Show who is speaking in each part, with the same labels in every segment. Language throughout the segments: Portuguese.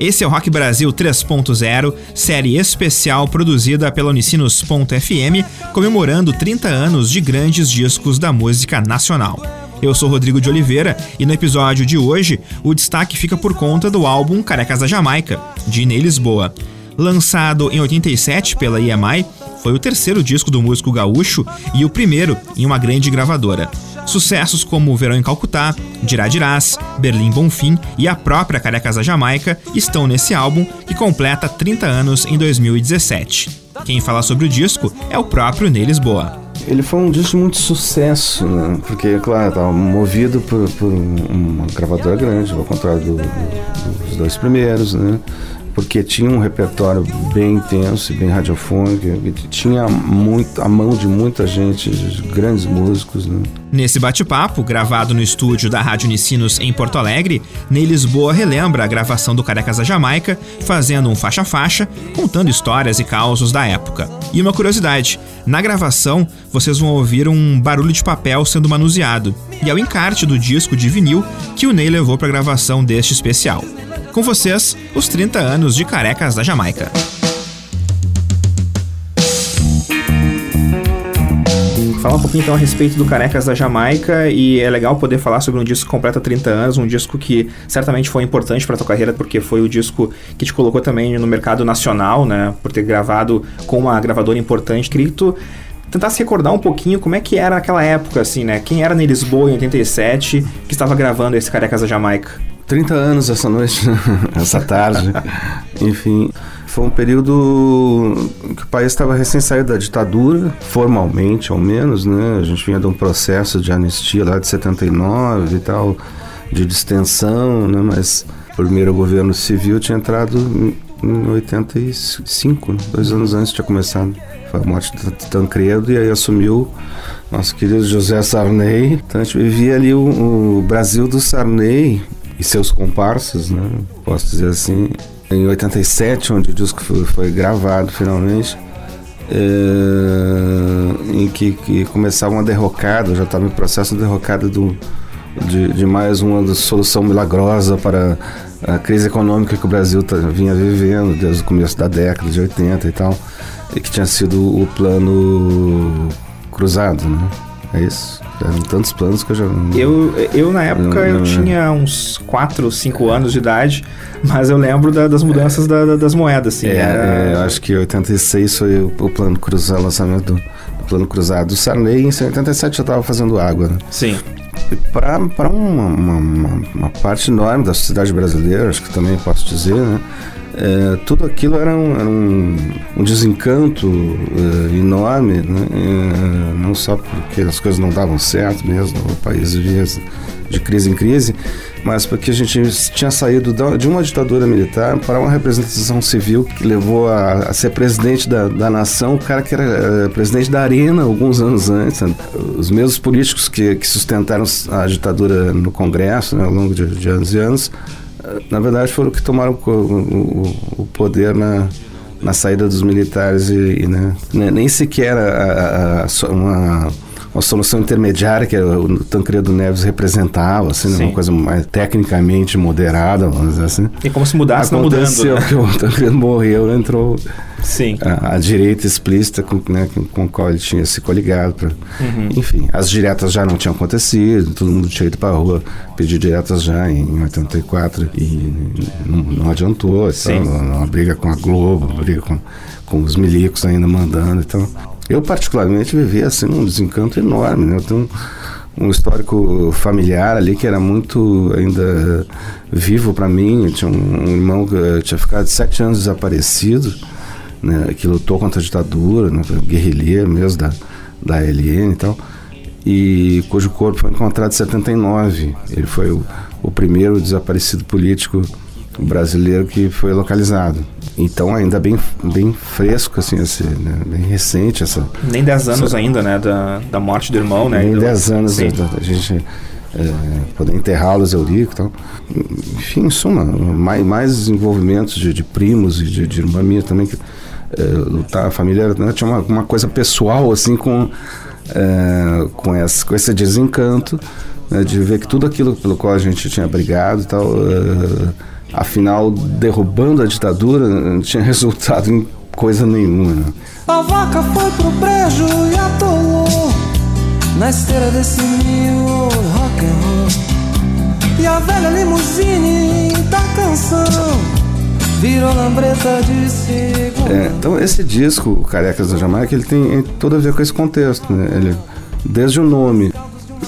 Speaker 1: Esse é o Rock Brasil 3.0, série especial produzida pela Unicinos.fm, comemorando 30 anos de grandes discos da música nacional. Eu sou Rodrigo de Oliveira e no episódio de hoje o destaque fica por conta do álbum Carecas da Jamaica, de Ney Lisboa. Lançado em 87 pela EMI, foi o terceiro disco do músico gaúcho e o primeiro em uma grande gravadora. Sucessos como Verão em Calcutá, Dirás, Berlim Bonfim e a própria Carecas da Jamaica estão nesse álbum que completa 30 anos em 2017. Quem fala sobre o disco é o próprio Ney Lisboa.
Speaker 2: Ele foi um disco de muito sucesso, né? porque, claro, estava movido por, por, uma gravadora grande, ao contrário do, do, dos dois primeiros, né? Porque tinha um repertório bem intenso e bem radiofônico, tinha muito, a mão de muita gente, de grandes músicos. Né?
Speaker 1: Nesse bate-papo, gravado no estúdio da Rádio Unicinos em Porto Alegre, Ney Lisboa relembra a gravação do Carecas da Jamaica, fazendo um faixa-faixa, contando histórias e causos da época. E uma curiosidade, na gravação vocês vão ouvir um barulho de papel sendo manuseado, e é o encarte do disco de vinil que o Ney levou para a gravação deste especial. Com vocês, os 30 anos de Carecas da Jamaica. Fala um pouquinho então a respeito do Carecas da Jamaica e é legal poder falar sobre um disco que completa 30 anos, um disco que certamente foi importante para tua carreira porque foi o disco que te colocou também no mercado nacional, né, por ter gravado com uma gravadora importante. Queria tentasse recordar um pouquinho como é que era aquela época, assim, né? Quem era em Lisboa em 87 que estava gravando esse Carecas da Jamaica?
Speaker 2: 30 anos essa noite, essa tarde. Enfim, foi um período que o país estava recém saído da ditadura, formalmente ao menos, né? A gente vinha de um processo de anistia lá de 79 e tal, de distensão, né? Mas o primeiro governo civil tinha entrado em 85, né? dois anos antes tinha começado. Foi a morte de Tancredo e aí assumiu nosso querido José Sarney. Então a gente vivia ali o, o Brasil do Sarney, e seus comparsas, né? Posso dizer assim. Em 87, onde o disco foi, foi gravado finalmente, é, em que, que, começava uma derrocada, já estava em processo de derrocada do, de, de, mais uma solução milagrosa para a crise econômica que o Brasil tá, vinha vivendo desde o começo da década de 80 e tal, e que tinha sido o plano cruzado, né? É isso. Eram tantos planos que eu já.
Speaker 1: Eu, eu na época, não, não, eu tinha uns 4, 5 anos de idade, mas eu lembro da, das mudanças é, da, das moedas, assim.
Speaker 2: É, era... é, eu acho que 86 foi o, o plano cruzado, o lançamento do, plano cruzado. do Sarney, em 87 já estava fazendo água, né?
Speaker 1: Sim.
Speaker 2: Para uma, uma, uma, uma parte enorme da sociedade brasileira, acho que também posso dizer, né? É, tudo aquilo era um, era um, um desencanto é, enorme, né? é, não só porque as coisas não davam certo mesmo, o país vivia de crise em crise, mas porque a gente tinha saído de uma ditadura militar para uma representação civil que levou a, a ser presidente da, da, nação, o cara que era é, presidente da Arena alguns anos antes. Né? Os mesmos políticos que, que sustentaram a ditadura no Congresso né, ao longo de, de anos e anos na verdade, foram que tomaram o, o, poder na, na saída dos militares e, e né, nem sequer a, a, a, uma, uma solução intermediária que o Tancredo Neves representava, assim, né, uma coisa mais tecnicamente moderada, vamos dizer assim.
Speaker 1: E como se mudasse
Speaker 2: Aconteceu
Speaker 1: não mudando. Né?
Speaker 2: que o Tancredo morreu, entrou Sim. A, a, direita explícita com, né, com, a qual ele tinha se coligado. Pra, uhum. Enfim, as diretas já não tinham acontecido, todo mundo tinha ido para a rua pedir diretas já em 84 e não, não adiantou. Então, uma briga com a Globo, uma briga com, com os milicos ainda mandando. Então, eu particularmente vivi assim um desencanto enorme. Né? Eu tenho um, um histórico familiar ali que era muito ainda vivo para mim. Eu tinha um, um irmão que tinha ficado sete anos desaparecido né, que lutou contra a ditadura, né, guerrilheiro mesmo da, da LN e tal, e cujo corpo foi encontrado em 79. Ele foi o, o primeiro desaparecido político brasileiro que foi localizado. Então ainda bem, bem fresco, assim, esse, né? bem recente essa...
Speaker 1: Nem 10 anos essa, ainda, né, da, da morte do irmão, né?
Speaker 2: Nem 10 anos a, a gente é, poder enterrá-los, Eurico e tal. Enfim, em suma, mais, mais envolvimentos de, de primos e de, de irmã minha também que é, lutar a família né, tinha uma, uma, coisa pessoal assim com é, com, essa, com esse desencanto né, de ver que tudo aquilo pelo qual a gente tinha brigado e tal é, Afinal, derrubando a ditadura não tinha resultado em coisa nenhuma. Né?
Speaker 3: A vaca foi pro brejo e atolou na esteira desse mil rock and roll. E a velha limusine da canção virou lambreta de segunda.
Speaker 2: É, então esse disco, Carecas da Jamaica, ele tem tudo a ver com esse contexto, né? Ele, desde o nome,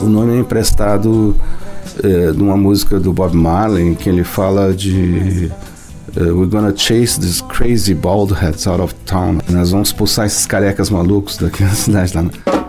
Speaker 2: o nome é emprestado é, de uma música do Bob Marley, que ele fala de Uh, we're gonna chase these crazy bald heads out of town. Nós vamos expulsar esses carecas malucos daqui da cidade lá.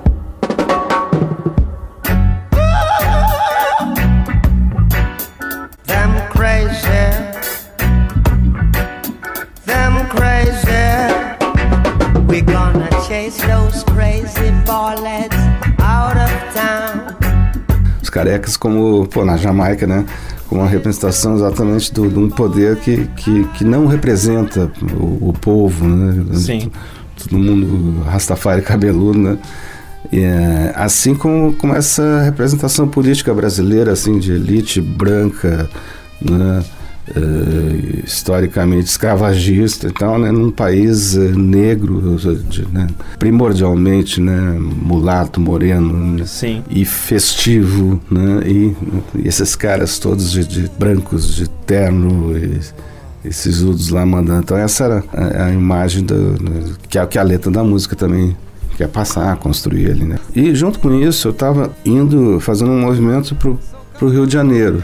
Speaker 2: Como, pô, na Jamaica, né? como uma representação exatamente de um poder que, que, que não representa o, o povo, né?
Speaker 1: Sim.
Speaker 2: Todo mundo rastafari cabeludo, né? E, é, assim como, como essa representação política brasileira, assim, de elite branca, né? Uh, historicamente escravagista e tal, né, num país uh, negro, de, né, primordialmente né, mulato, moreno né, e festivo, né, e, e, esses caras todos de, de brancos, de terno, e, esses udos lá mandando. Então essa era a, a imagem do, do, que, a, que a letra da música também quer passar, construir ali, né. E junto com isso eu estava indo, fazendo um movimento pro, pro Rio de Janeiro.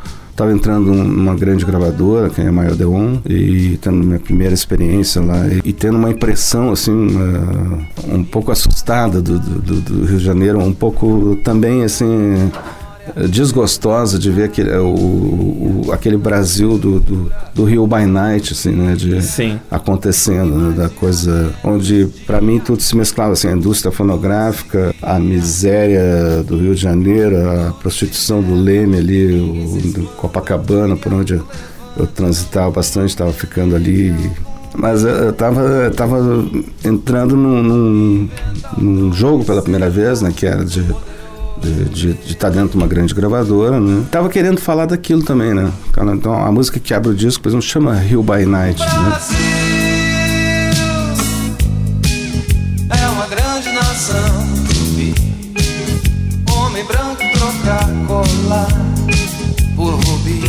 Speaker 2: Estava entrando numa grande gravadora, que é a Maior Deon, e tendo minha primeira experiência lá, e, e tendo uma impressão, assim, uh, um pouco assustada do, do, do Rio de Janeiro, um pouco também, assim, desgostosa de ver aquele, o, o, aquele Brasil do, do, do, Rio by Night, assim, né? De,
Speaker 1: Sim.
Speaker 2: Acontecendo, né, da coisa onde, para mim, tudo se mesclava, assim, a indústria fonográfica, a miséria do Rio de Janeiro, a prostituição do Leme ali, o, Copacabana, por onde eu, eu transitava bastante, estava ficando ali... Mas eu tava, eu tava entrando num, num, num jogo pela primeira vez, né? Que era de de estar tá dentro de uma grande gravadora, né? Tava querendo falar daquilo também, né? Então a música que abre o disco, por exemplo, chama Rio by Night, né?
Speaker 3: É uma grande nação, homem branco colar rubi.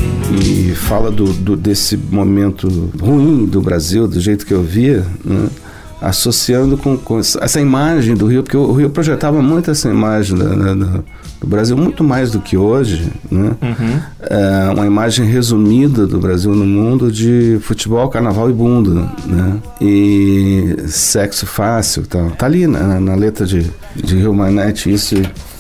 Speaker 2: E fala do, do, desse momento ruim do Brasil, do jeito que eu via, né? Associando com, com, essa imagem do Rio, porque o Rio projetava muito essa imagem da, da, do Brasil, muito mais do que hoje, né? Uhum. É uma imagem resumida do Brasil no mundo de futebol, carnaval e bunda, né? E sexo fácil, tal. Tá ali na, na letra de, de Rio Manete isso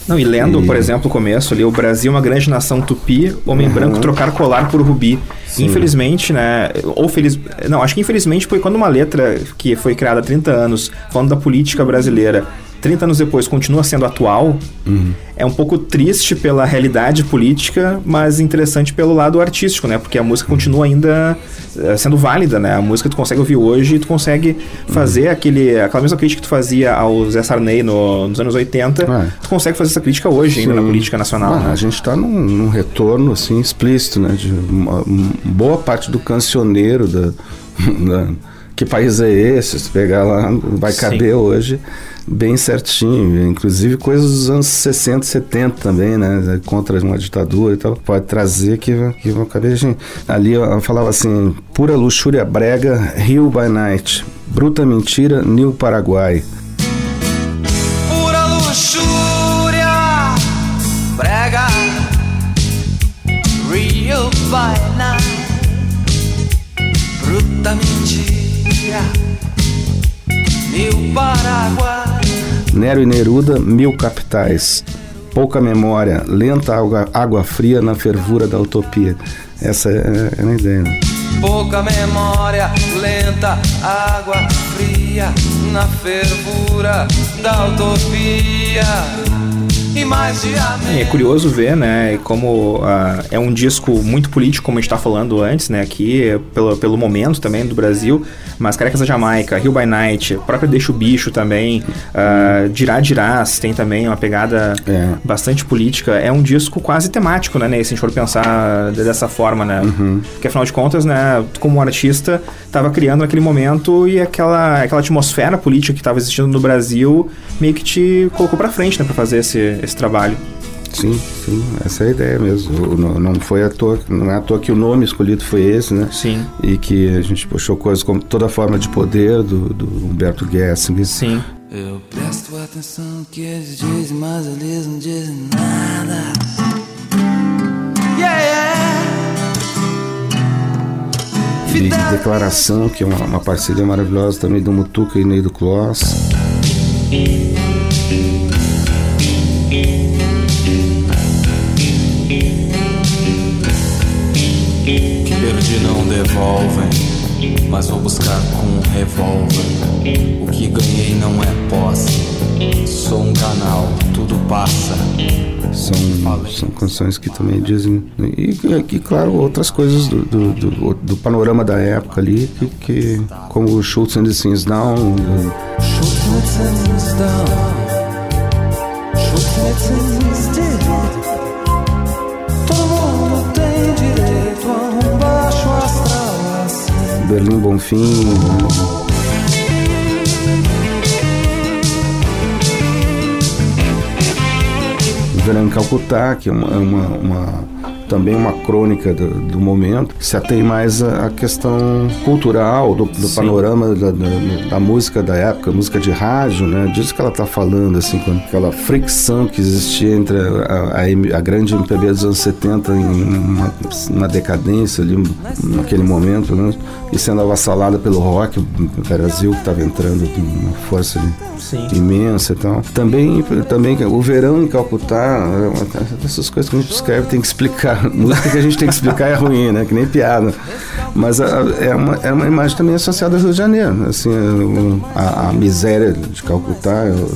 Speaker 1: não, e lendo, e... por exemplo, o começo ali, o Brasil é uma grande nação tupi, homem uhum. branco trocar colar por rubi. Sim. Infelizmente, né, ou feliz... Não, acho que infelizmente foi quando uma letra que foi criada há 30 anos, falando da política brasileira, 30 anos depois continua sendo atual, uhum. é um pouco triste pela realidade política, mas interessante pelo lado artístico, né? Porque a música uhum. continua ainda eh, sendo válida, né? A música tu consegue ouvir hoje e tu consegue fazer uhum. aquele, aquela mesma crítica que tu fazia ao Zé Sarney no, nos anos 80, é. tu consegue fazer essa crítica hoje ainda na política nacional. Ah,
Speaker 2: né? A gente está num, num, retorno, assim, explícito, né? De uma, uma boa parte do cancioneiro da, da que país é esse? Se pegar lá, vai caber Sim. hoje bem certinho. Inclusive coisas dos anos 60, 70 também, né? Contra uma ditadura e tal. Pode trazer que, que caber. Gente, ali eu falava assim: pura luxúria brega, Rio by Night. Bruta mentira, New Paraguai.
Speaker 3: Pura luxúria brega, Rio by
Speaker 2: Nero e Neruda, Mil Capitais. Pouca memória, lenta água, água fria na fervura da utopia. Essa é, é a ideia. Né?
Speaker 3: Pouca memória, lenta água fria na fervura da utopia.
Speaker 1: É, é curioso ver, né, como uh, é um disco muito político, como a gente está falando antes, né, aqui, pelo, pelo momento também do Brasil, mas Carecas da Jamaica, Rio by Night, própria Deixa o Bicho também, uh, Dirá Dirás tem também uma pegada é. bastante política, é um disco quase temático, né, se a gente for pensar dessa forma, né, uhum. porque afinal de contas, né, como artista, estava criando naquele momento e aquela, aquela atmosfera política que estava existindo no Brasil meio que te colocou para frente, né, para fazer esse esse trabalho.
Speaker 2: Sim, sim, essa é a ideia mesmo. Não, não foi à toa, não é à toa que o nome escolhido foi esse, né?
Speaker 1: Sim.
Speaker 2: E que a gente puxou coisas como toda a forma de poder do, do Humberto Gessinger.
Speaker 1: Sim.
Speaker 3: Eu presto atenção que eles dizem, mas eles não dizem nada. Yeah, yeah.
Speaker 2: E Declaração, que é uma, uma parceria maravilhosa também do Mutuca e Ney do Kloss.
Speaker 3: Devolvem, mas vou buscar com um revólver. O que ganhei não é posse, sou um canal, tudo passa.
Speaker 2: São, são canções que também dizem. E, e claro, outras coisas do, do, do, do, panorama da época ali, que, que como o Schultz and the Sins Down. Schultz and the Sins Down. Schultz and the Sins Down. Berlim Bonfim. Verão em Calcutá, que é uma, uma, uma também uma crônica do, do momento, se atém mais à questão cultural, do, do panorama da, da, da, música da época, música de rádio, né? Disso que ela está falando, assim, com aquela fricção que existia entre a, a, a grande MPB dos anos 70 em uma, uma, decadência ali, naquele momento, né? E sendo avassalada pelo rock, o Brasil que estava entrando com uma força
Speaker 1: Sim.
Speaker 2: imensa e tal. Também, também o verão em Calcutá, é essas coisas que a gente escreve tem que explicar música que a gente tem que explicar é ruim, né? Que nem piada. Mas a, é, uma, é uma imagem também associada ao Rio de Janeiro. Assim, a, a miséria de Calcutá. Eu,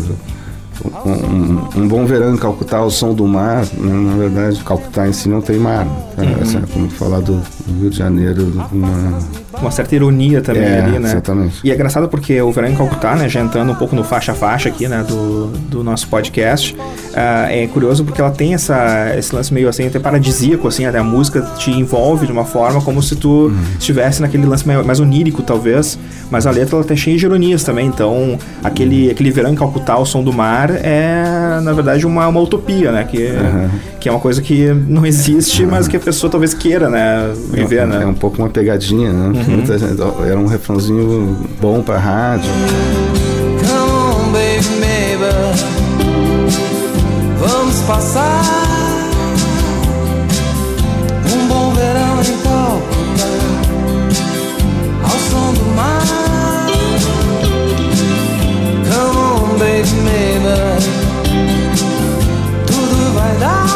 Speaker 2: um, um, bom verão em Calcutá ao som do mar, né? na verdade, Calcutá em si não tem mar. Né? Uhum. Assim, como falar do Rio de Janeiro, uma
Speaker 1: uma certa ironia também
Speaker 2: é,
Speaker 1: ali, né?
Speaker 2: Exatamente.
Speaker 1: E é engraçado porque o Verão em Calcutá, né, já entrando um pouco no faixa a faixa aqui, né, do, do nosso podcast, uh, é curioso porque ela tem essa, esse lance meio assim, até paradisíaco, assim, a música te envolve de uma forma como se tu uhum. estivesse naquele lance mais, mais, onírico, talvez, mas a letra ela tá cheia de ironias também, então aquele, aquele Verão em Calcutá, o som do mar, é, na verdade, uma, uma utopia, né, que, uhum. que é uma coisa que não existe, uhum. mas que a pessoa talvez queira, né, viver,
Speaker 2: é,
Speaker 1: né?
Speaker 2: É um pouco uma pegadinha, né? Uhum. Muita gente, era um refrãozinho bom pra rádio. Come on, baby, baby. Vamos passar On, baby, baby. Tudo vai dar.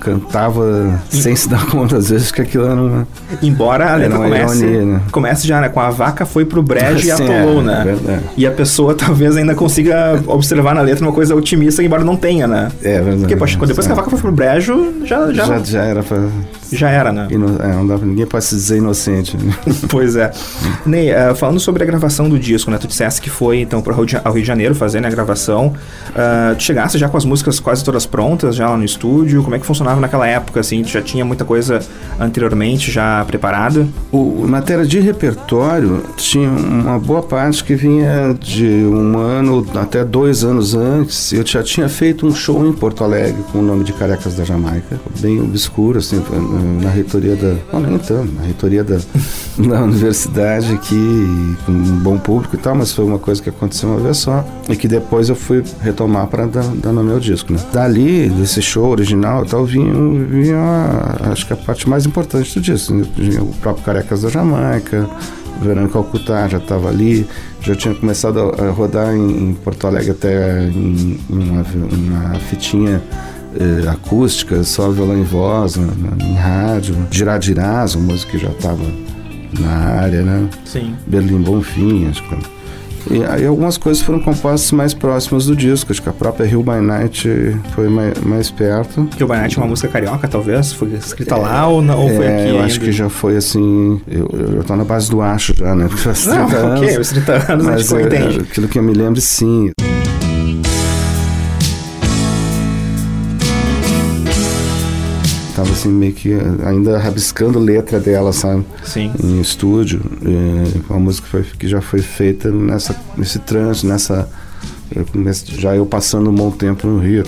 Speaker 2: cantava sem se dar conta às vezes que aquilo era uma.
Speaker 1: Embora a letra comece, ironia, né? comece já, né? Com a vaca foi pro brejo e atolou, é, né? É e a pessoa talvez ainda consiga observar na letra uma coisa otimista, embora não tenha, né?
Speaker 2: É verdade.
Speaker 1: Porque, poxa, depois que a vaca foi pro brejo, já.
Speaker 2: Já, já, já era pra.
Speaker 1: Já era, né?
Speaker 2: Ino... É, não dá, ninguém pode se dizer inocente. Né?
Speaker 1: pois é. Ney, uh, falando sobre a gravação do disco, né? Tu disseste que foi então para o Rio de Janeiro fazer né, a gravação. Uh, tu chegasse já com as músicas quase todas prontas, já lá no estúdio? Como é que funcionava naquela época, assim? Tu já tinha muita coisa anteriormente já preparada?
Speaker 2: O, matéria de repertório, tinha uma boa parte que vinha de um ano até dois anos antes. Eu já tinha feito um show em Porto Alegre com o nome de Carecas da Jamaica, bem obscuro, assim, na reitoria da. Não, nem tanto, na reitoria da, na universidade aqui, com um bom público e tal, mas foi uma coisa que aconteceu uma vez só e que depois eu fui retomar para dar, dar nome ao disco. Né? Dali, desse show original e tal, vinha, vinha acho que a parte mais importante do disco. Né? O próprio Carecas da Jamaica, Verão Calcutá já estava ali, já tinha começado a rodar em, em Porto Alegre até em, em uma, uma fitinha eh, acústica, só violão e voz, na, em rádio. Giradirás, uma música que já estava na área, né?
Speaker 1: Sim.
Speaker 2: Berlim Bonfim, acho que. E aí algumas coisas foram compostas mais próximas do disco. Acho que a própria Hill by Night foi mais, mais perto.
Speaker 1: Hill by Night é uma música carioca, talvez? Foi escrita é, lá ou, não, ou foi
Speaker 2: é,
Speaker 1: aqui?
Speaker 2: Eu
Speaker 1: ainda?
Speaker 2: acho que já foi assim. Eu, eu tô na base do acho já, né? Porque faz 30
Speaker 1: não,
Speaker 2: anos.
Speaker 1: ok, os 30 anos a gente
Speaker 2: é. Aquilo que eu me lembro, sim. Tava assim meio que ainda rabiscando letra dela, sabe?
Speaker 1: Sim.
Speaker 2: Em estúdio. É, uma música que, foi, que já foi feita nessa, nesse trânsito, nessa já eu passando um bom tempo no Rio.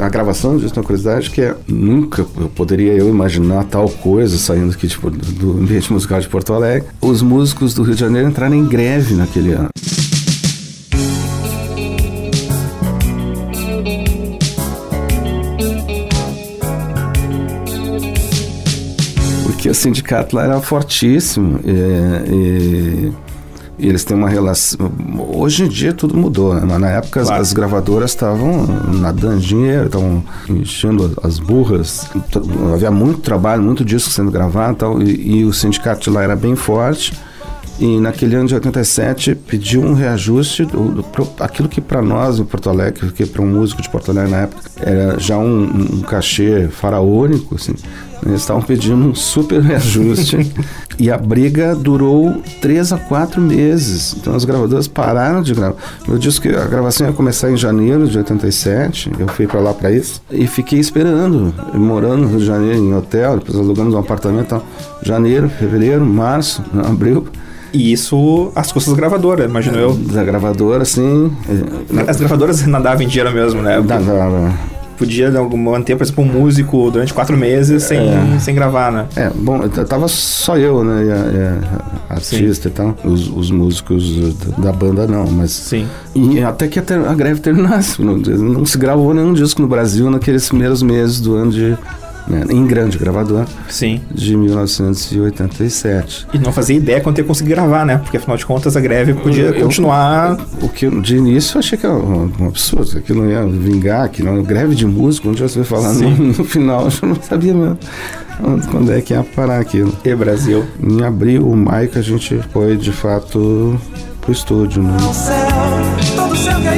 Speaker 2: A gravação disso, uma curiosidade que é nunca eu poderia eu imaginar tal coisa saindo aqui tipo, do ambiente musical de Porto Alegre. Os músicos do Rio de Janeiro entraram em greve naquele ano. Sindicato lá era fortíssimo. E, e, e eles têm uma relação. Hoje em dia tudo mudou, né? Mas na época claro. as, as, gravadoras estavam nadando dinheiro, estavam enchendo as burras. Havia muito trabalho, muito disco sendo gravado e tal. E, e o sindicato de lá era bem forte. E naquele ano de 87 pediu um reajuste do, do, do aquilo que para nós em Porto Alegre, que para um músico de Porto Alegre na época era já um, um cachê faraônico, assim. Eles estavam pedindo um super reajuste e a briga durou três a quatro meses. Então as gravadoras pararam de gravar. Eu disse que a gravação ia começar em janeiro de 87. Eu fui para lá para isso e fiquei esperando, morando no Rio de Janeiro em hotel. Depois alugamos um apartamento. Então, janeiro, fevereiro, março, abril.
Speaker 1: E isso às custas da gravadora, imagino eu.
Speaker 2: Da gravadora, sim.
Speaker 1: As gravadoras nadavam em dinheiro mesmo, né?
Speaker 2: Nadava.
Speaker 1: Podia manter, por exemplo, um músico durante quatro meses sem, é. sem gravar, né?
Speaker 2: É, bom, tava só eu, né? E a, e a artista sim. e tal. Os, os músicos da banda não, mas.
Speaker 1: Sim.
Speaker 2: E até que a, greve terminasse. Não, não se gravou nenhum disco no Brasil naqueles primeiros meses do ano de né, em grande gravador.
Speaker 1: Sim.
Speaker 2: De 1987.
Speaker 1: E não fazia ideia quando ia conseguir gravar, né? Porque afinal de contas a greve podia eu, continuar.
Speaker 2: o que de início eu achei que era um, um absurdo, que não ia vingar, que não greve de música, onde você vai falar no, no, final, eu não sabia mesmo. Quando é que ia parar aquilo?
Speaker 1: E Brasil.
Speaker 2: Em abril, o maio que a gente foi de fato pro estúdio, né?
Speaker 3: Céu, todo céu que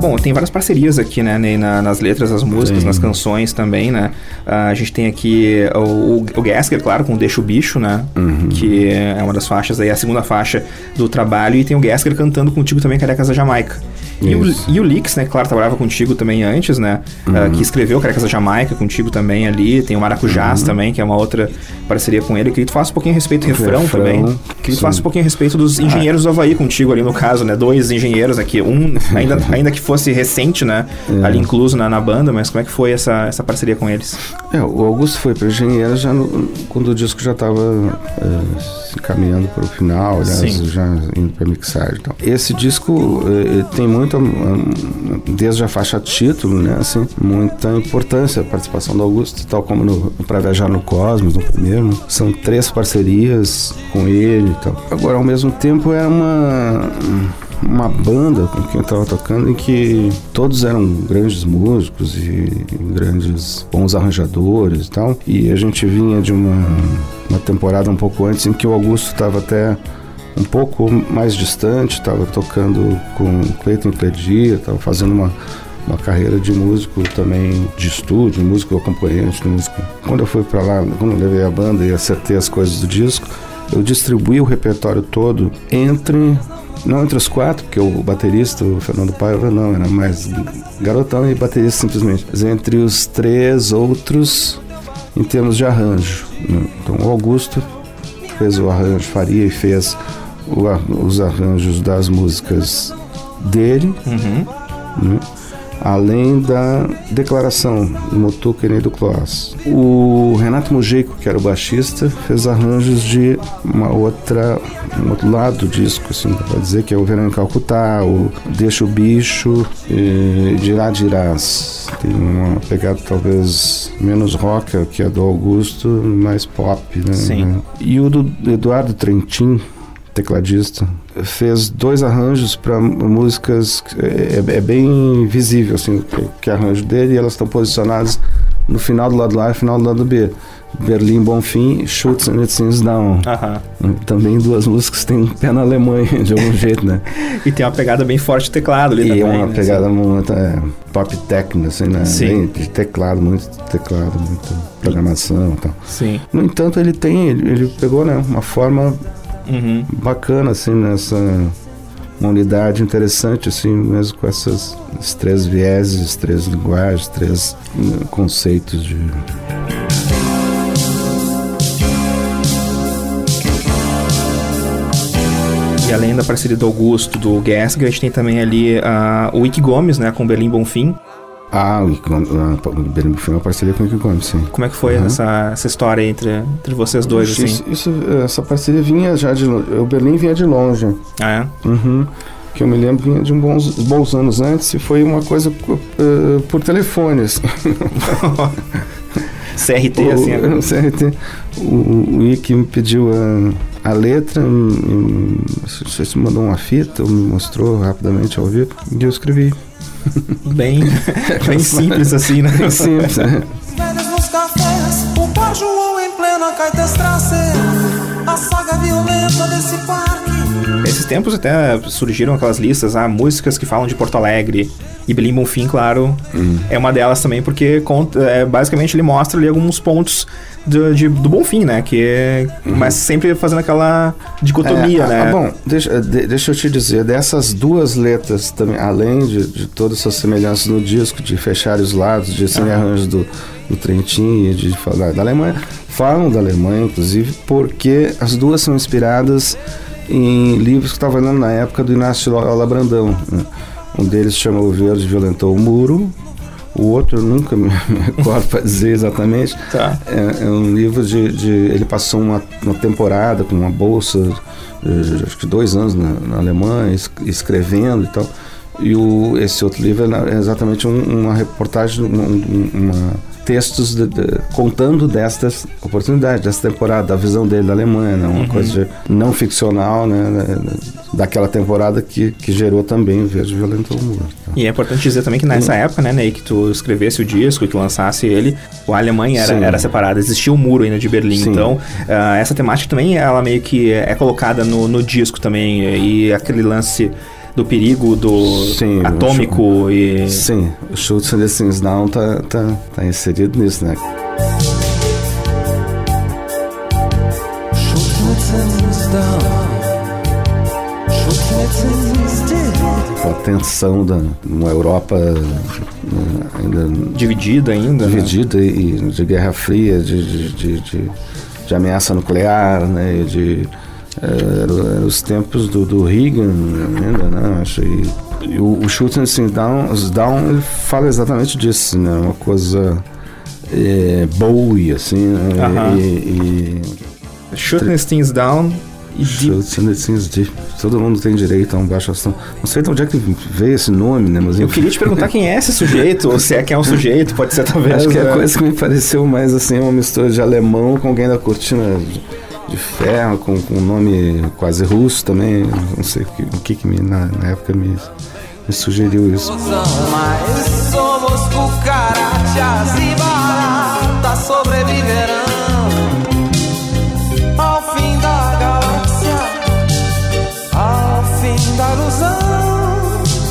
Speaker 1: Bom, tem várias parcerias aqui, né, Ney, na, nas letras, nas músicas,
Speaker 2: Sim.
Speaker 1: nas canções também, né? Uh, a gente tem aqui o, o Gasker, claro, com Deixa o Bicho, né?
Speaker 2: Uhum.
Speaker 1: Que é uma das faixas aí, a segunda faixa do trabalho. E tem o Gasker cantando contigo também, Carecas da Jamaica. E o, e o Lix, né, claro, trabalhava contigo também antes, né?
Speaker 2: Uhum.
Speaker 1: Uh, que escreveu Carecas da Jamaica contigo também ali. Tem o Maracujás
Speaker 2: Uhum.
Speaker 1: também, que é uma outra parceria com ele. Queria que tu faça um pouquinho a respeito do refrão,
Speaker 2: Refrão,
Speaker 1: também. Queria que tu faça um pouquinho a respeito dos engenheiros do Havaí contigo ali no caso, né? Dois engenheiros aqui. Um, ainda, ainda que fosse recente, né?
Speaker 2: É.
Speaker 1: Ali incluso na, na banda, mas como é que foi essa, essa parceria com eles?
Speaker 2: É, o Augusto foi para engenheiro já no- quando o disco já estava se caminhando para o final, aliás,
Speaker 1: Sim.
Speaker 2: já indo para mixagem. e tal. Esse disco eh, tem muito, hum, desde a faixa título, né, assim, muita importância a participação do Augusto, tal como no para viajar no Cosmos, no primeiro. né? São três parcerias com ele e tal. Agora, ao mesmo tempo, era uma uma banda com quem eu estava tocando em que todos eram grandes músicos e grandes bons arranjadores e tal. E a gente vinha de uma, uma temporada um pouco antes em que o Augusto estava até um pouco mais distante, estava tocando com Cleiton Cledia, estava fazendo uma, uma carreira de músico também de estúdio, músico acompanhante, músico. Quando eu fui para lá, quando eu levei a banda e acertei as coisas do disco, eu distribuí o repertório todo entre não entre os quatro, porque o baterista, o Fernando Paiva, não, era mais garotão e baterista simplesmente. Mas entre os três outros em termos de arranjo. né? Então o Augusto fez o arranjo, faria e fez o os arranjos das músicas dele.
Speaker 1: Uhum.
Speaker 2: né? Além da declaração do e do Kloss. O Renato Mujico, que era o baixista, fez arranjos de uma outra, um outro lado do disco, assim, para dizer que é o Verão em Calcutá, o Deixa o Bicho, e Dirá Dirás. Tem uma pegada talvez menos rock que a do Augusto, mais pop, né?
Speaker 1: Sim.
Speaker 2: E o do Eduardo Trentin, tecladista, fez dois arranjos para músicas é, é, bem visível assim que, que arranjo dele e elas estão posicionadas no final do lado A e final do lado B. Berlim Bonfim, Schutz and It Seems Down.
Speaker 1: Aham.
Speaker 2: Também duas músicas que têm um pé na Alemanha, de algum jeito, né?
Speaker 1: E tem uma pegada bem forte de teclado ali
Speaker 2: e
Speaker 1: também.
Speaker 2: uma
Speaker 1: né?
Speaker 2: pegada muito é, pop techno, assim, né?
Speaker 1: Sim.
Speaker 2: Bem de teclado, muito teclado, muita programação e tal.
Speaker 1: Sim.
Speaker 2: No entanto, ele tem, ele, ele pegou, né, uma forma
Speaker 1: Uhum.
Speaker 2: bacana, assim, nessa uma unidade interessante, assim, mesmo com essas esses três vieses, três linguagens, três eh, conceitos de
Speaker 1: E além da parceria do Augusto, do Gessger, a gente tem também ali ah, o Ike Gomes, né, com Berlim Bonfim.
Speaker 2: Ah, o Ike Gomes, ah, o Berlim foi uma parceria com o Ike Gomes, sim.
Speaker 1: Como é que foi
Speaker 2: Uhum.
Speaker 1: essa, essa história entre, entre vocês dois,
Speaker 2: Isso,
Speaker 1: assim?
Speaker 2: isso, essa parceria vinha já de longe. O Berlim vinha de longe.
Speaker 1: Ah,
Speaker 2: Uhum. Que eu me lembro vinha de um bons, bons anos antes e foi uma coisa eh, por telefone. Assim.
Speaker 1: é? CRT, assim.
Speaker 2: o, no CRT, o, o Ike me pediu a, a letra, me- não sei se mandou uma fita ou me mostrou rapidamente ao vivo, e eu escrevi.
Speaker 1: Bem, bem simples, assim, né?
Speaker 2: Simples, né?
Speaker 3: Velhos nos cafés, o bar João em plena Caetestrasse, a saga violenta desse parque.
Speaker 1: Esses tempos até surgiram aquelas listas, ah, músicas que falam de Porto Alegre. E Berlim Bonfim, claro, é uma delas também, porque conta, é, basicamente ele mostra ali alguns pontos do, de- do Bonfim, né? Que é, Mas sempre fazendo aquela dicotomia,
Speaker 2: É, ah,
Speaker 1: né?
Speaker 2: ah, bom, deixa, de- deixa eu te dizer, dessas duas letras também, além de, de todas essas semelhanças no disco, de fechar os lados, de serem arranjos do, do Trentin e de falar da Alemanha, falam da Alemanha, inclusive, porque as duas são inspiradas em livros que eu estava lendo na época do Inácio Lola Brandão. né? Um deles chama O Verde Violentou o Muro, o outro eu nunca me, recordo para dizer exatamente.
Speaker 1: Tá.
Speaker 2: É, é um livro de, de- Ele passou uma, uma temporada com uma bolsa, eh, acho que dois anos na, na Alemanha, es- escrevendo e tal. E o, esse outro livro é exatamente um- uma reportagem, um- um- uma, textos de- de- contando destas oportunidades, dessa temporada, da visão dele da Alemanha, né? uma coisa de- não ficcional, né? daquela temporada que, que gerou também o Verde Violentou o Muro. tá?
Speaker 1: E é importante dizer também que nessa época, né, Ney, que tu escrevesse o disco e que lançasse ele, a Alemanha era,
Speaker 2: Sim.
Speaker 1: era separada, existia o muro ainda de Berlim.
Speaker 2: Sim.
Speaker 1: Então, ah, essa temática também, ela meio que é colocada no, no disco também. E aquele lance do perigo do
Speaker 2: Sim,
Speaker 1: atômico e...
Speaker 2: Sim, o Schultz and the Things Down tá, tá, tá inserido nisso, né? A tensão da uma Europa né, ainda
Speaker 1: Dividida ainda, né?
Speaker 2: dividida e de Guerra Fria, de, de, de, de- de ameaça nuclear, né? De, eram eram os tempos do, do Reagan ainda, né? Acho, e, e o, o the Things Down, Down ele fala exatamente disso, né? Uma coisa é, Bowie, assim, né?
Speaker 1: Aham.
Speaker 2: E, e
Speaker 1: Shooting Things Down e Deep.
Speaker 2: Todo mundo tem direito a um baixo astral. Não sei de onde é que veio esse nome, né? Mas
Speaker 1: Eu queria te perguntar quem é esse sujeito, ou se é que é um sujeito, pode ser talvez.
Speaker 2: Acho que a
Speaker 1: né?
Speaker 2: coisa que me pareceu mais assim uma mistura de alemão com alguém da cortina de, ferro, com, com um nome quase russo também. Não sei o que, o que, que me, na, na época me, me sugeriu isso.
Speaker 3: Mas somos cucarachas e baratas sobreviverão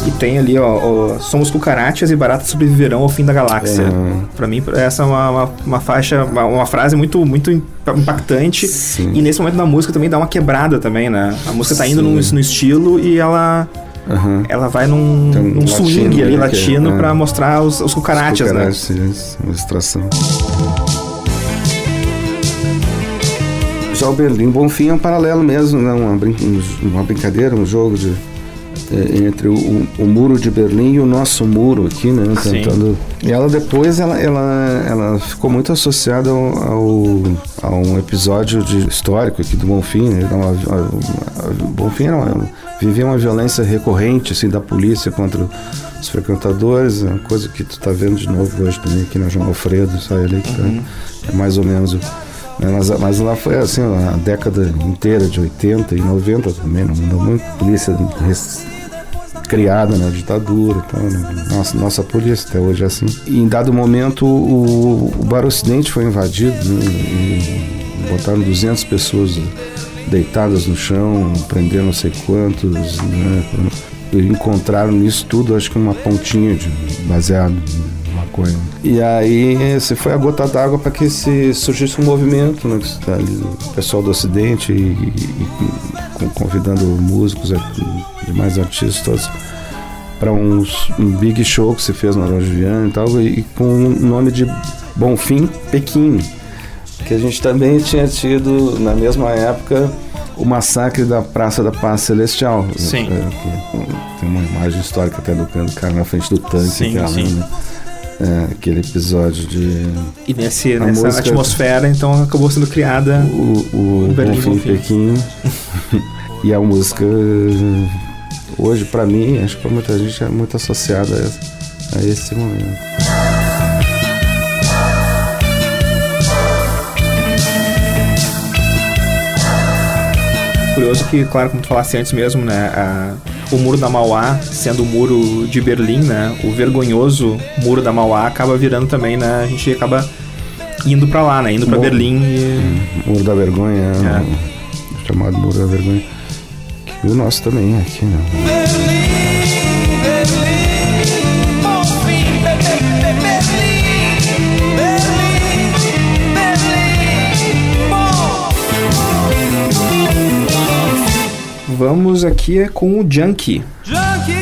Speaker 1: E tem ali, ó, ó, somos cucarachas e baratas sobreviverão ao fim da galáxia.
Speaker 2: É.
Speaker 1: Pra mim, essa é uma, uma, uma faixa, uma, uma frase muito, muito impactante.
Speaker 2: Sim.
Speaker 1: E nesse momento da música também dá uma quebrada também, né? A música tá indo num, no estilo e ela,
Speaker 2: Aham.
Speaker 1: ela vai num,
Speaker 2: um
Speaker 1: num swing
Speaker 2: latino
Speaker 1: ali,
Speaker 2: que-
Speaker 1: latino,
Speaker 2: é.
Speaker 1: pra mostrar os, os cucarachas, né?
Speaker 2: Cucarachas, isso, uma extração. Já o Berlim Bonfim é um paralelo mesmo, né? uma, brin- um- uma brincadeira, um jogo de é, entre o, o, muro de Berlim e o nosso muro aqui, né? Tentando. E ela depois ela, ela, ela ficou muito associada ao, ao a um episódio de histórico aqui do Bonfim. Né? Então, Bonfim era uma, vivia uma violência recorrente assim da polícia contra os frequentadores, é uma coisa que tu está vendo de novo hoje também aqui na João Alfredo, sai ali que tá, uhum. é mais ou menos o mas, mas lá foi assim, a década inteira de 80 e 90 também, não mudou muito. Polícia criada na ditadura, então, né? nossa, nossa polícia até hoje é assim. E em dado momento o, o Bar Ocidente foi invadido né? botaram 200 pessoas deitadas no chão, prenderam não sei quantos, né? encontraram nisso tudo acho que uma pontinha de baseado maconha. E aí se foi a gota d'água para que se surgisse um movimento, né? O pessoal do Ocidente e, e, e convidando músicos e mais artistas para um big show que se fez na Loja e tal, e, com o nome de Bonfim Pequim, que a gente também tinha tido na mesma época o massacre da Praça da Paz Celestial.
Speaker 1: Sim. É,
Speaker 2: tem uma imagem histórica até do cara na frente do tanque. Sim, sim. Né? É, aquele episódio de.
Speaker 1: E nesse, nessa música, atmosfera, então acabou sendo criada
Speaker 2: o, o Berlim Bonfim Pequim. e a música, hoje, para mim, acho que para muita gente é muito associada a, a esse momento.
Speaker 1: Curioso que, claro, como tu falaste antes mesmo, né? A o muro da Mauá sendo o muro de Berlim, né? O vergonhoso muro da Mauá acaba virando também, né? A gente acaba indo para lá, né? Indo para Berlim e...
Speaker 2: Muro da Vergonha, é. chamado Muro da Vergonha. E o nosso também é aqui, né?
Speaker 1: Vamos aqui é com o Junkie. Junkie!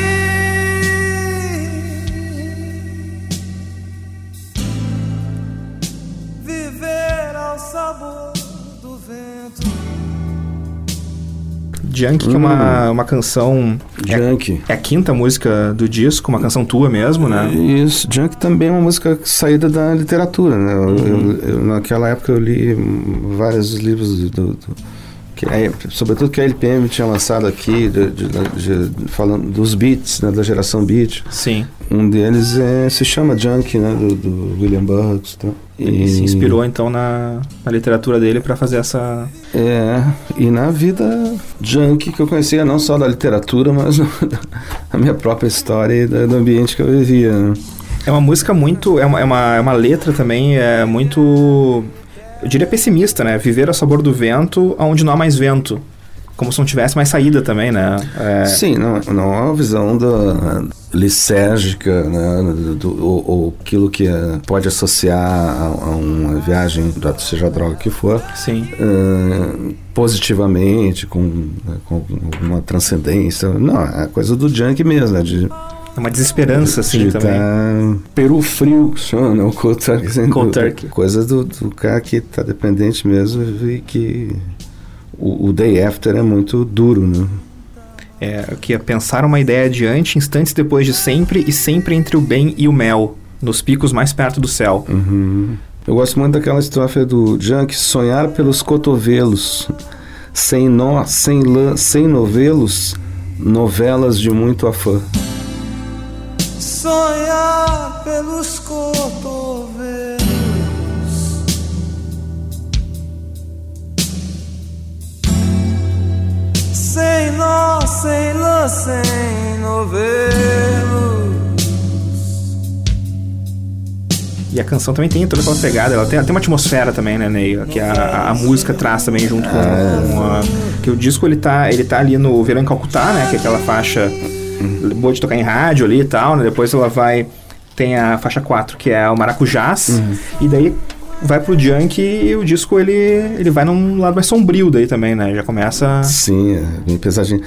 Speaker 1: Viver ao sabor do vento. Junkie, hum. que é uma, hum. uma canção.
Speaker 2: Junkie.
Speaker 1: É, é, a quinta música do disco, uma canção tua mesmo, né?
Speaker 2: Isso, Junkie também é uma música saída da literatura, né? Uhum. Eu, eu, naquela época eu li vários livros do, do que é, sobretudo que a LPM tinha lançado aqui, de, de, de, falando dos beats, né, da geração beat.
Speaker 1: Sim.
Speaker 2: Um deles é, se chama Junk, né, do, do William Burroughs. Tá?
Speaker 1: Ele se inspirou então na, na literatura dele para fazer essa.
Speaker 2: É, e na vida junk que eu conhecia, não só da literatura, mas a minha própria história e do ambiente que eu vivia. Né?
Speaker 1: É uma música muito. É uma, é uma, é uma letra também, é muito eu diria pessimista, né? Viver ao sabor do vento onde não há mais vento. Como se não tivesse mais saída também, né?
Speaker 2: É... Sim, não, não é uma visão da lisérgica, né? Do, ou, ou aquilo que é, pode associar a, a, uma viagem, seja a droga que for,
Speaker 1: Sim.
Speaker 2: Uh, positivamente, com, né, com uma transcendência. Não, é coisa do junk mesmo, né? De,
Speaker 1: é uma desesperança, assim, de também.
Speaker 2: Peru frio, chama, né? O cold turkey.
Speaker 1: Cold turkey.
Speaker 2: Coisa do, do cara que tá dependente mesmo e que o, o day after é muito duro, né?
Speaker 1: É, que é pensar uma ideia adiante, instantes depois de sempre e sempre entre o bem e o mel, nos picos mais perto do céu.
Speaker 2: Uhum. Eu gosto muito daquela estrofe do Junk, sonhar pelos cotovelos, sem nó, sem lã, sem novelos, novelas de muito afã sonhar pelos cotovelos. Sem nó, sem lã, sem novelos.
Speaker 1: E a canção também tem toda aquela pegada, ela tem, ela tem uma atmosfera também, né, Ney? Que a, a, música traz também junto com, com a, que o disco ele tá, ele tá ali no Verão em Calcutá, né? Que é aquela faixa boa de tocar em rádio ali e tal, né? Depois ela vai. Tem a faixa 4, que é o Maracujás. Uhum. E daí vai pro junk e o disco ele, ele vai num lado mais sombrio daí também, né? Já começa.
Speaker 2: Sim, é bem pesadinho.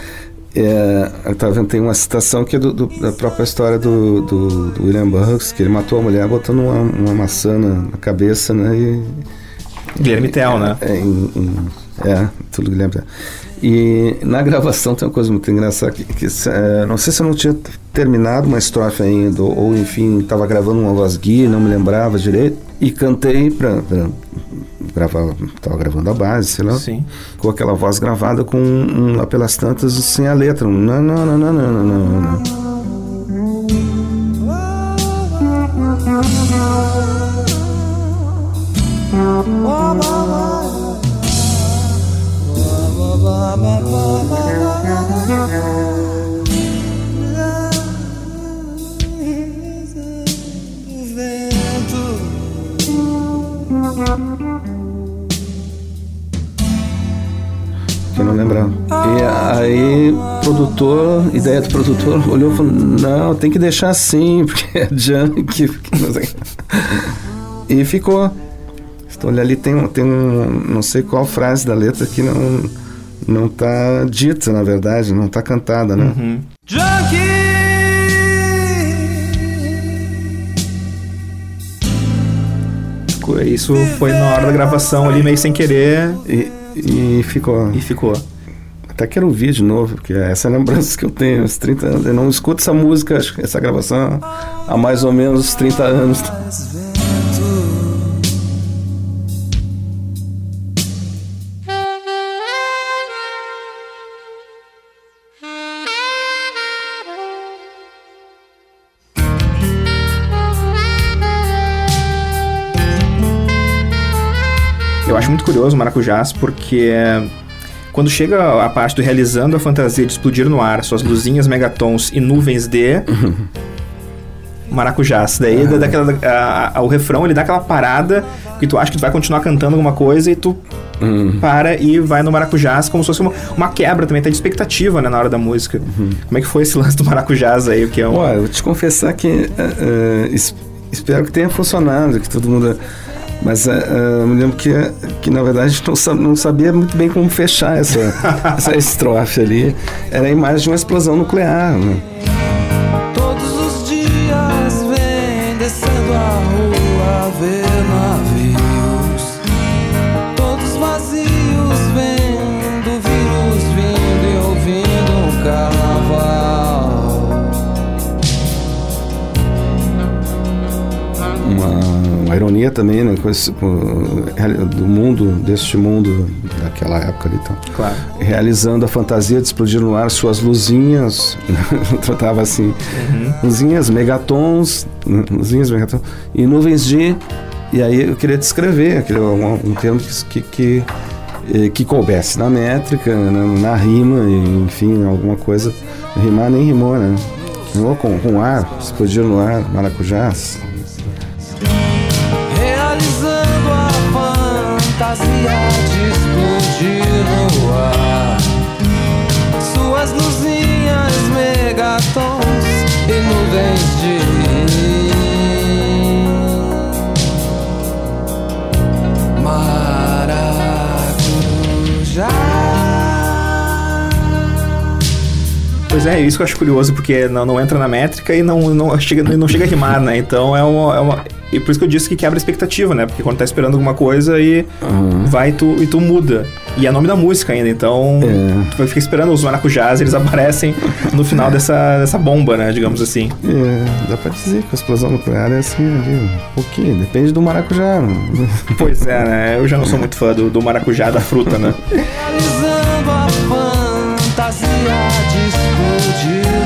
Speaker 2: É, eu tava vendo, tem uma citação que é do, do, da própria história do, do, do, William Burroughs, que ele matou a mulher botando uma, uma maçã na, cabeça, né? E,
Speaker 1: Guilherme Tell,
Speaker 2: né?
Speaker 1: É,
Speaker 2: em, em, é, tudo Guilherme Tell. E na gravação tem uma coisa muito engraçada, que, que é, não sei se eu não tinha terminado uma estrofe ainda, ou enfim, estava gravando uma voz guia, não me lembrava direito, e cantei para gravar, estava gravando a base, sei lá,
Speaker 1: Sim.
Speaker 2: com aquela voz gravada com um, lá pelas tantas sem a letra, um não, não, não, não, não, não, não, não. Que não lembrava. E aí, produtor, ideia do produtor, olhou e falou: Não, tem que deixar assim, porque é junk. E ficou. Então, olha ali, tem, tem um. Não sei qual frase da letra que não. Não tá dita, na verdade, não tá cantada, né?
Speaker 1: Uhum. Isso foi na hora da gravação ali, meio sem querer,
Speaker 2: E, e ficou.
Speaker 1: e ficou.
Speaker 2: Até quero ouvir de novo, porque essa é a lembrança que eu tenho, uns 30 anos. Eu não escuto essa música, essa gravação há mais ou menos 30 anos.
Speaker 1: Eu acho muito curioso o Maracujás porque quando chega a parte do realizando a fantasia de explodir no ar suas luzinhas, megatons e nuvens de Maracujás. Daí dá daquela, a- a- o refrão ele dá aquela parada que tu acha que tu vai continuar cantando alguma coisa e tu
Speaker 2: Hum.
Speaker 1: para e vai no Maracujás como se fosse uma, uma quebra também, tá de expectativa né, na hora da música. Como é que foi esse lance do Maracujás aí? O que é um...
Speaker 2: Olha, eu vou te confessar que eh, es- espero que tenha funcionado, que todo mundo. Mas eh, eu me lembro que, que na verdade não, não sabia muito bem como fechar essa, essa estrofe ali. Era a imagem de uma explosão nuclear. Né?
Speaker 3: Todos os dias vem descendo a rua ver navios.
Speaker 2: Ironia também né, com esse- com, do mundo, deste mundo daquela época ali. Então.
Speaker 1: Claro.
Speaker 2: realizando a fantasia de explodir no ar suas luzinhas, tratava assim, luzinhas, megatons, né, luzinhas, megatons, e nuvens de, e aí eu queria descrever, aquele, um, um termo que, que, eh, que coubesse na métrica, na, na rima, enfim, alguma coisa, rimar nem rimou, né? Rimou com, com ar, explodir no ar, maracujás.
Speaker 3: Fantasia de explodir no ar. Suas luzinhas, megatons e nuvens de maracujá.
Speaker 1: Pois é, isso que eu acho curioso, porque não, não entra na métrica e não, não, chega, não chega a rimar, né? Então é uma, é uma. E por isso que eu disse que quebra a expectativa, né? Porque quando tá esperando alguma coisa e vai tu, e tu muda. E é nome da música ainda, então
Speaker 2: É.
Speaker 1: tu vai ficar esperando os maracujás, eles aparecem no final dessa, dessa bomba, né? Digamos assim.
Speaker 2: É, dá pra dizer que a explosão nuclear é assim, ali, um pouquinho, depende do maracujá. né?
Speaker 1: Pois é, né? Eu já não sou muito fã do, do maracujá, da fruta, né?
Speaker 3: Realizando a fantasia de explodir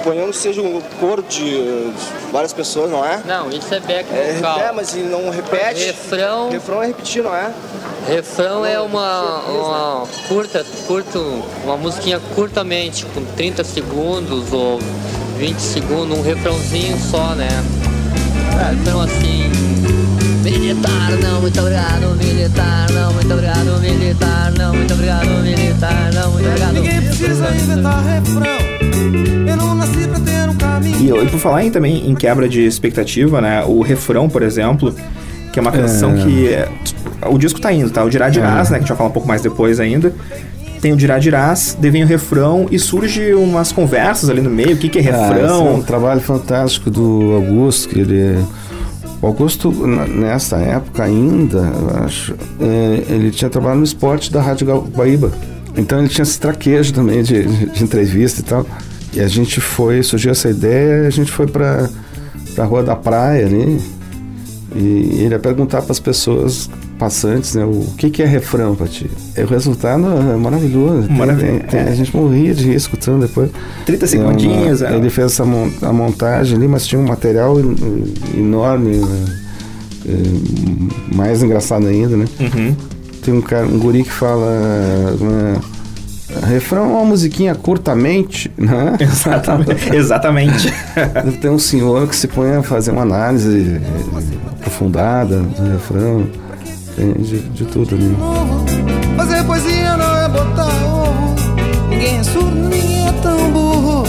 Speaker 4: Suponhamos que seja um coro de várias pessoas, não é?
Speaker 5: Não, isso é back
Speaker 4: É,
Speaker 5: vocal.
Speaker 4: é, mas ele não repete.
Speaker 5: Refrão,
Speaker 4: Refrão é repetir, não é?
Speaker 5: refrão é uma, uma curta, curto, uma musiquinha curtamente, com 30 segundos ou 20 segundos, um refrãozinho só, né? É, refrão assim. Militar, não, muito obrigado, militar, não, muito obrigado, militar, não, muito obrigado, militar, não, muito obrigado.
Speaker 3: Ninguém precisa inventar refrão. Eu não nasci pra ter um caminho.
Speaker 1: E, eu- e por falar em, também em quebra de expectativa, né? O refrão, por exemplo, que é uma canção
Speaker 2: É.
Speaker 1: que é- o disco tá indo, tá? O Dirá Dirás, né, que a gente vai falar um pouco mais depois ainda. Tem o Dirá Dirás, daí vem o refrão e surge umas conversas ali no meio, o que que é
Speaker 2: Ah, esse é
Speaker 1: refrão?
Speaker 2: um trabalho fantástico do Augusto, que ele. Augusto, nessa época ainda, acho, é, ele tinha trabalhado no esporte da Rádio Guaíba. Então ele tinha esse traquejo também de, de- entrevista e tal. E a gente foi, surgiu essa ideia, a gente foi pra, pra Rua da Praia ali. E ele ia perguntar para as pessoas passantes, né, o que, que é refrão pra ti? E o resultado é maravilhoso.
Speaker 1: Maravilha-
Speaker 2: tem- tem-
Speaker 1: é.
Speaker 2: A gente morria de rir escutando depois.
Speaker 1: 30
Speaker 2: É
Speaker 1: segundinhos.
Speaker 2: uma-
Speaker 1: é.
Speaker 2: Ele fez essa mon- a montagem ali, mas tinha um material en- enorme, né? É, mais engraçado ainda, né?
Speaker 1: Uhum.
Speaker 2: Tem um cara, um guri que fala. né, refrão é uma musiquinha curtamente, né?
Speaker 1: Exatamente. Exatamente.
Speaker 2: Tem um senhor que se põe a fazer uma análise eh, aprofundada do refrão. Tem de, de tudo ali.
Speaker 3: novo. Fazer poesia não é botar ovo. Ninguém é surdo, ninguém é tão burro.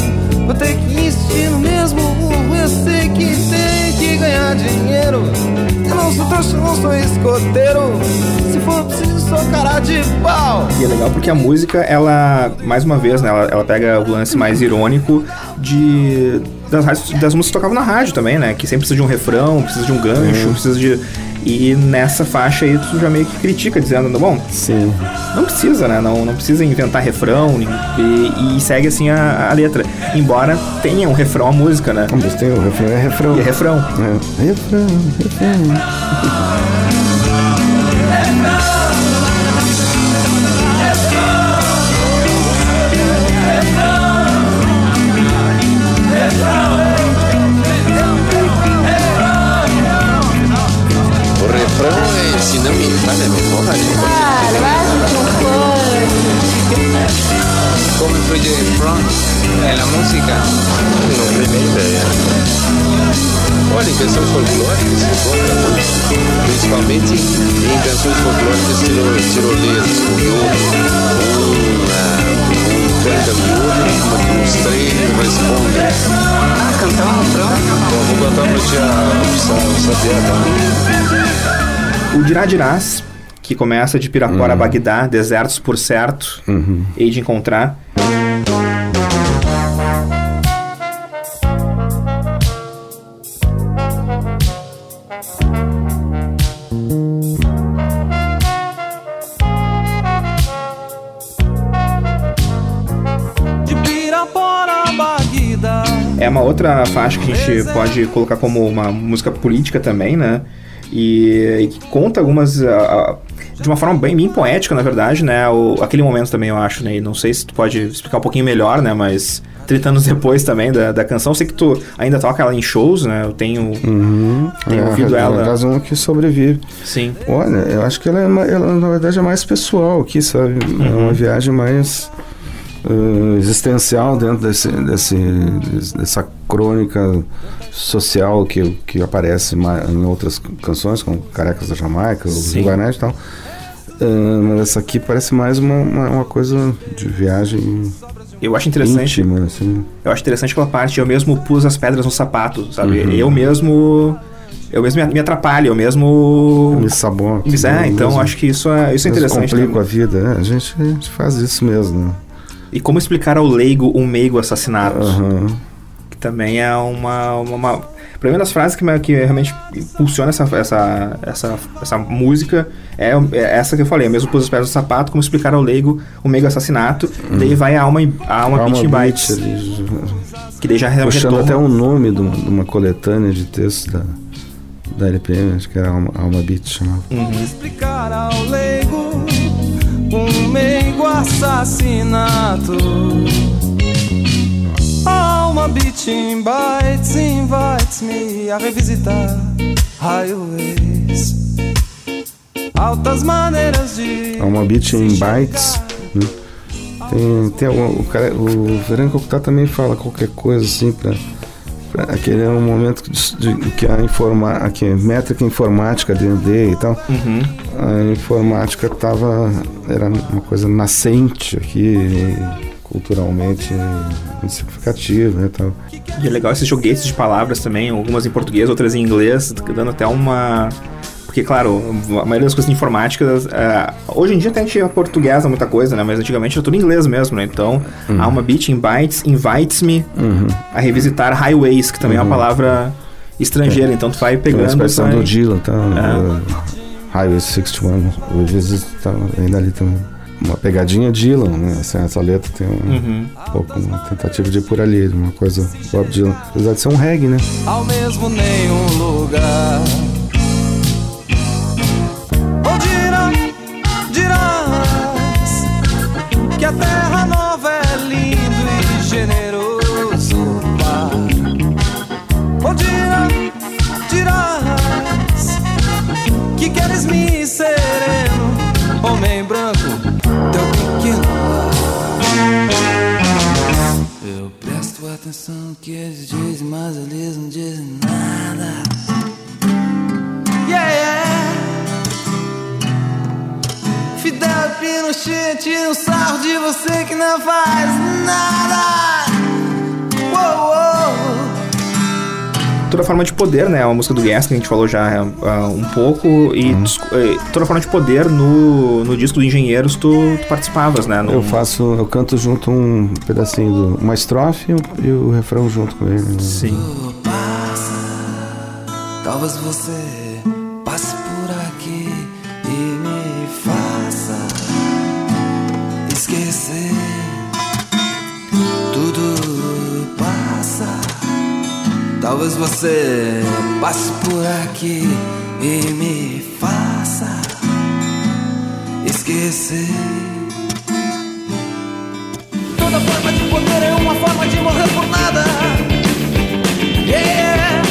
Speaker 3: Vou ter que insistir no mesmo burro. Eu sei que tem que ganhar dinheiro. Eu não sou trouxa, não sou escoteiro. Se for preciso, sou cara de pau.
Speaker 1: E é legal porque a música, ela, mais uma vez, né, ela, ela pega o lance mais irônico de das, das músicas que tocavam na rádio também, né? Que sempre precisa de um refrão, precisa de um gancho, precisa de. E nessa faixa aí tu já meio que critica, dizendo, bom,
Speaker 2: Sim.
Speaker 1: não precisa, né? Não, não precisa inventar refrão e, e segue assim a, a letra. Embora tenha um refrão a música, né?
Speaker 2: Mas tem o refrão, é refrão.
Speaker 1: E é refrão.
Speaker 2: É, refrão, refrão.
Speaker 6: Canções folclóricas o miúdo, um, canta miúdo, três respondem. Ah, cantar um refrão? Vou cantar pra ti a, o também.
Speaker 1: O Dirá Dirás, que começa de Pirapora a Bagdá, desertos por certo, hei de encontrar. Outra faixa que a gente pode colocar como uma música política também, né? E, e que conta algumas. ah, ah, de uma forma bem, bem poética, na verdade, né? O, aquele momento também, eu acho, né? E não sei se tu pode explicar um pouquinho melhor, né? Mas 30 anos depois também da, da canção, eu sei que tu ainda toca ela em shows, né? Eu tenho, tenho
Speaker 2: É,
Speaker 1: ouvido
Speaker 2: a
Speaker 1: ela.
Speaker 2: razão que sobrevive.
Speaker 1: Sim.
Speaker 2: Olha, eu acho que ela, é ela, na verdade é mais pessoal aqui, sabe? É uma viagem mais eh, existencial dentro desse, desse, dessa crônica social que, que aparece em outras canções, como Carecas da Jamaica, o
Speaker 1: Sim.
Speaker 2: Rio Barnett e tal. Eh, mas essa aqui parece mais uma, uma, uma coisa de viagem
Speaker 1: Eu acho interessante.
Speaker 2: íntima, assim.
Speaker 1: Eu acho interessante aquela parte, eu mesmo pus as pedras no sapato, sabe?
Speaker 2: Uhum.
Speaker 1: Eu mesmo. Eu mesmo me- me atrapalho, eu mesmo.
Speaker 2: Me sabota.
Speaker 1: Mas é, então
Speaker 2: mesmo-
Speaker 1: acho que isso é, isso é interessante.
Speaker 2: complica
Speaker 1: também.
Speaker 2: a vida, né? A gente, a gente faz isso mesmo, né?
Speaker 1: E como explicar ao leigo um meigo assassinato?
Speaker 2: Aham.
Speaker 1: Que também é uma. uma, uma pra mim, uma das frases que, me- que realmente impulsiona essa, essa, essa, essa música é, é essa que eu falei. Eu mesmo pus as pedras no sapato, como explicar ao leigo o meigo assassinato. Daí vai a alma, a alma,
Speaker 2: Alma
Speaker 1: beat bytes.
Speaker 2: ali,
Speaker 1: Que daí já
Speaker 2: Puxando
Speaker 1: retoma-
Speaker 2: até um nome de uma, de uma coletânea de textos da, da LPM, acho que era Alma, Alma Beat chamava.
Speaker 1: Uhum.
Speaker 3: explicar ao leigo um meigo assassinato. Alma beating bites invites me a revisitar highways. Altas maneiras de.
Speaker 2: Alma Beat em bytes. né? Tem, tem algum- o, cara, o Verônica Octá também fala qualquer coisa assim pra. Aquele é um momento de, de- que a, informa, que métrica informática D&D e tal,
Speaker 1: Uhum.
Speaker 2: a informática tava, era uma coisa nascente aqui, culturalmente significativa e tal.
Speaker 1: E é legal esses joguetes de palavras também, algumas em português, outras em inglês, dando até uma Porque, claro, a maioria das coisas de informática. é, hoje em dia até a gente portuguesa muita coisa, né? Mas antigamente era tudo em inglês mesmo, né? Então,
Speaker 2: Uhum.
Speaker 1: há uma beat in bytes, invites me a revisitar highways, que também é uma palavra estrangeira. Então, tu vai
Speaker 2: Uhum. Tem uma
Speaker 1: pegando.
Speaker 2: expressão
Speaker 1: vai...
Speaker 2: do Dylan, tá?
Speaker 1: É.
Speaker 2: Uh, Highway 61, às vezes tá ainda ali também. Uma pegadinha Dylan, né? Assim, essa letra tem um,
Speaker 1: Uhum.
Speaker 2: pouco uma tentativa de ir por ali, uma coisa Bob Dylan. Apesar de ser um reggae, né?
Speaker 3: ao mesmo nenhum lugar. Tira um sarro de você que não faz nada. Uou, uou.
Speaker 1: Toda forma de poder, né? A música do Gas, que a gente falou já ah, um pouco. E eh, toda forma de poder no, no disco do Engenheiros, tu, tu participavas, né? No-
Speaker 2: Eu faço, eu canto junto um pedacinho, do, uma estrofe e o, e o refrão junto com ele. né?
Speaker 1: Sim.
Speaker 3: passa. Talvez você Talvez você passe por aqui e me faça esquecer. Toda forma de poder é uma forma de morrer por nada. Yeah.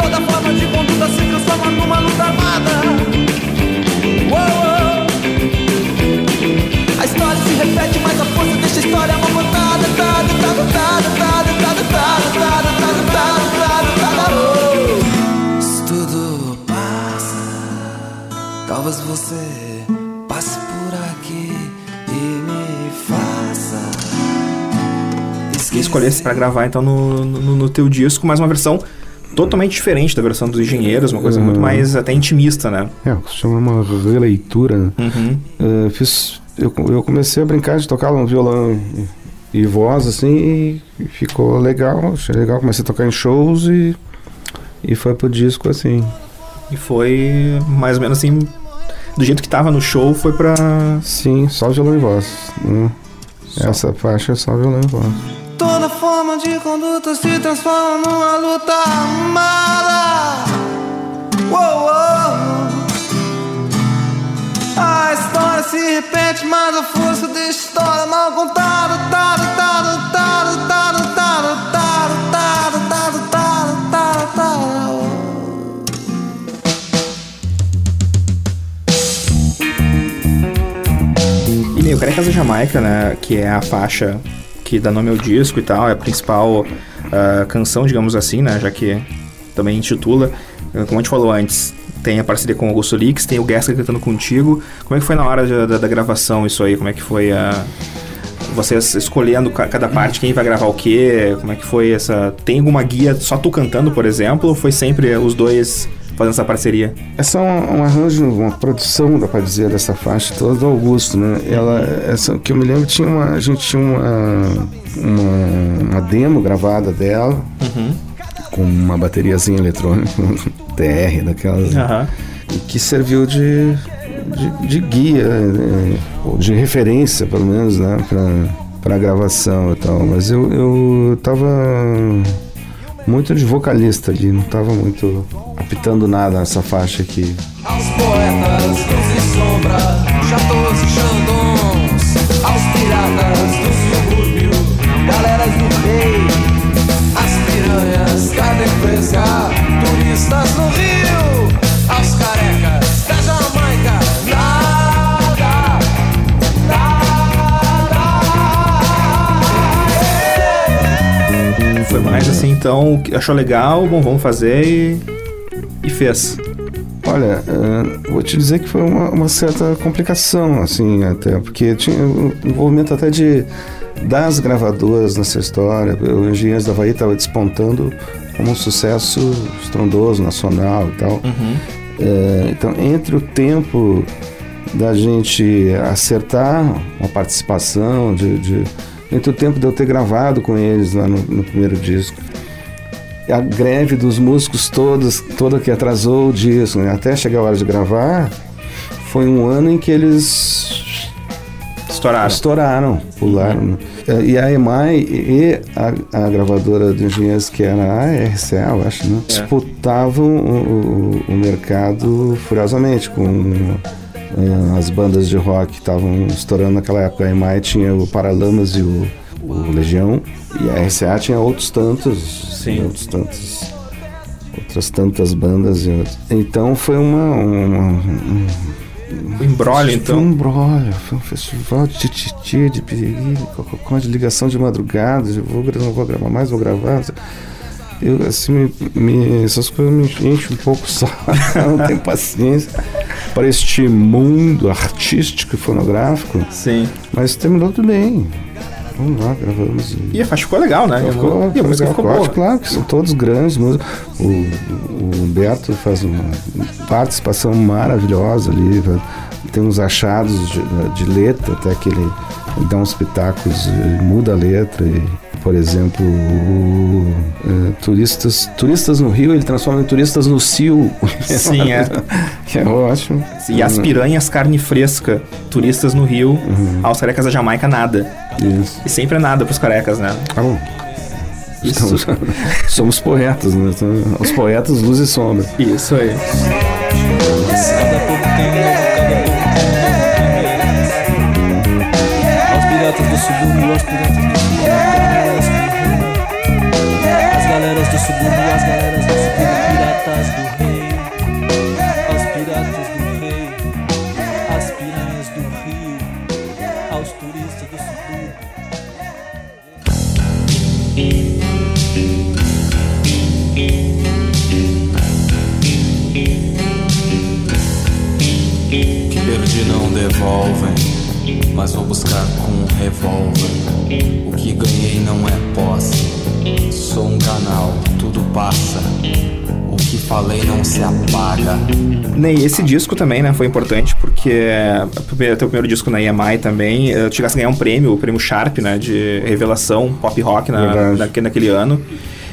Speaker 3: Toda forma de conduta se transforma numa luta armada. A história se repete, mas a força deixa a história mal contada. Tá, tá, tá, tá, tá,
Speaker 1: escolhesse pra gravar então no, no, no teu disco, mas uma versão totalmente diferente da versão dos engenheiros, uma coisa
Speaker 2: Uhum.
Speaker 1: muito mais até intimista, né?
Speaker 2: É, chama uma releitura. né?
Speaker 1: Uhum.
Speaker 2: Eh, fiz, eu, eu comecei a brincar de tocar um violão e, e voz, assim, e, e ficou legal, achei legal. Comecei a tocar em shows e, e foi pro disco, assim.
Speaker 1: E foi mais ou menos assim, do jeito que tava no show, foi pra.
Speaker 2: Sim, só violão e voz. né? Essa faixa é só violão e voz.
Speaker 3: Forma de conduta se transforma numa luta armada. Uou, uou. A história se repete, mas a força da história mal contada. Tado, tado, tado, tado, tado, tado, tado, tado, tado, tado, tado.
Speaker 1: E o Carecas da Jamaica, né? Que é a faixa que dá nome ao disco e tal, é a principal ah, canção, digamos assim, né? Já que também intitula. Ah, Como a gente falou antes, tem a parceria com o Augusto Lix, tem o Gasca cantando contigo. Como é que foi na hora da, da gravação isso aí? Como é que foi a. Vocês escolhendo ca- cada parte, quem vai gravar o quê? Como é que foi essa. Tem alguma guia só tu cantando, por exemplo? Ou foi sempre os dois fazendo essa parceria?
Speaker 2: Essa é um, um arranjo, uma produção, dá pra dizer, dessa faixa toda do Augusto, né? Ela, essa, que eu me lembro, tinha uma, a gente tinha uma, uma, uma demo gravada dela, com uma bateriazinha eletrônica, TR daquelas, e que serviu de, de, de guia, eh, ou de referência, pelo menos, né? Pra, pra gravação e tal. Mas eu, eu tava muito de vocalista ali, não tava muito apitando nada nessa faixa aqui.
Speaker 3: Aos poetas, luz e sombra, chatos e xandons, aos piratas do subúrbio, galeras do rei, as piranhas, cada empresa, turistas
Speaker 1: assim, então, achou legal, bom, vamos fazer e. E fez.
Speaker 2: Olha, eh, vou te dizer que foi uma, uma certa complicação, assim, até, porque tinha o envolvimento até de das gravadoras nessa história. O Engenheiros da Havaí estava despontando como um sucesso estrondoso, nacional e tal.
Speaker 1: Uhum.
Speaker 2: É, então, entre o tempo da gente acertar uma participação, de, de- entre o tempo de eu ter gravado com eles lá no, no primeiro disco, a greve dos músicos todos, toda que atrasou o disco, né, até chegar a hora de gravar, foi um ano em que eles
Speaker 1: Estouraram.
Speaker 2: estouraram, pularam. né? É, E a EMAI e a, a gravadora de engenheiros, que era a RCA, eu acho, né? disputavam o, o- o mercado furiosamente com as bandas de rock estavam estourando naquela época. A EMAI tinha o Paralamas e o, o Legião, e a RCA tinha outros tantos,
Speaker 1: Sim.
Speaker 2: outros tantos outras tantas bandas. Então foi uma, uma- um,
Speaker 1: O embrolho,
Speaker 2: foi
Speaker 1: então.
Speaker 2: um brolho, foi um festival de tititi, de piriri, cococó, de ligação de madrugada, de vou, não vou gravar mais, vou gravar. Eu, assim, me, me- essas coisas me enchem um pouco só, não tenho paciência para este mundo artístico e fonográfico,
Speaker 1: Sim.
Speaker 2: mas terminou tudo bem. Vamos lá, gravamos. e-
Speaker 1: E a faixa ficou legal, né?
Speaker 2: Ficou,
Speaker 1: e a música
Speaker 2: legal,
Speaker 1: ficou
Speaker 2: claro,
Speaker 1: boa.
Speaker 2: Claro, que são todos grandes músicos. O, o Humberto faz uma participação maravilhosa ali. Tem uns achados de, de letra, até que ele, ele dá uns pitacos, ele muda a letra. E, por exemplo, o, eh, turistas, turistas no Rio, ele transforma em turistas no Cio.
Speaker 1: Sim, é.
Speaker 2: que é ótimo.
Speaker 1: E as piranhas, carne fresca, turistas no Rio, aos carecas da Jamaica, nada.
Speaker 2: Isso.
Speaker 1: E sempre é nada pros carecas, né?
Speaker 2: Tá bom.
Speaker 1: Isso.
Speaker 2: Somos poetas, né? Os poetas, luz e sombra.
Speaker 1: Isso aí.
Speaker 3: Piratas do subúrbio, aos piratas do subúrbio. As galeras do subúrbio, as galeras do subúrbio, piratas do rei. Aos piratas do rei, às piranhas do rio, aos turistas do subúrbio.
Speaker 7: que perdi não devolvem, mas vou buscar com um revólver. O que ganhei não é posse, sou um canal, tudo passa. O que falei não se apaga.
Speaker 1: E esse disco também, né, foi importante porque o primeiro- teu primeiro disco na EMI também, eh, tu chegasse a ganhar um prêmio, o prêmio Sharp, né, de revelação pop rock na, naque- naquele ano.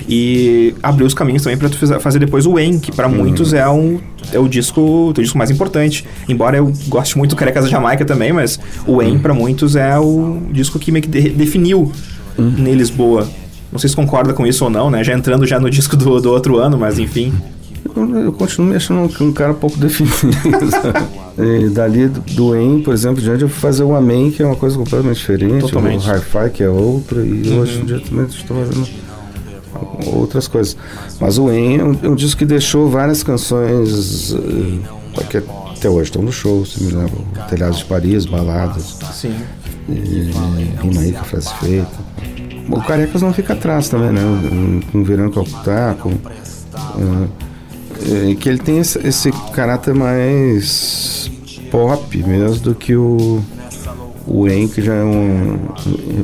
Speaker 1: E abriu os caminhos também pra tu fazer depois o Wayne, que pra muitos é um é o disco, o disco mais importante. Embora eu goste muito do Carecas da Jamaica também, mas o Wayne pra muitos é o disco que meio que de- definiu em Lisboa. Não sei se concorda com isso ou não, né? Já entrando já no disco do, do outro ano, mas enfim.
Speaker 2: Eu, eu continuo me achando um, um cara pouco definido. e dali do, EM, por exemplo, diante eu fui fazer o Amém, que é uma coisa completamente diferente.
Speaker 1: Totalmente.
Speaker 2: O Hi-Fi, que é outra. E hoje em dia também estou fazendo outras coisas. Mas o EM é um, é um disco que deixou várias canções eh, que até hoje estão no show. Se me lembra, Telhados de Paris, Baladas.
Speaker 1: Sim.
Speaker 2: E rima aí com a frase feita. O Carecas não fica atrás também, né? Com o Verão Calcutá, com. eh, eh, que ele tem esse, esse caráter mais pop mesmo do que o. O En, que já é um.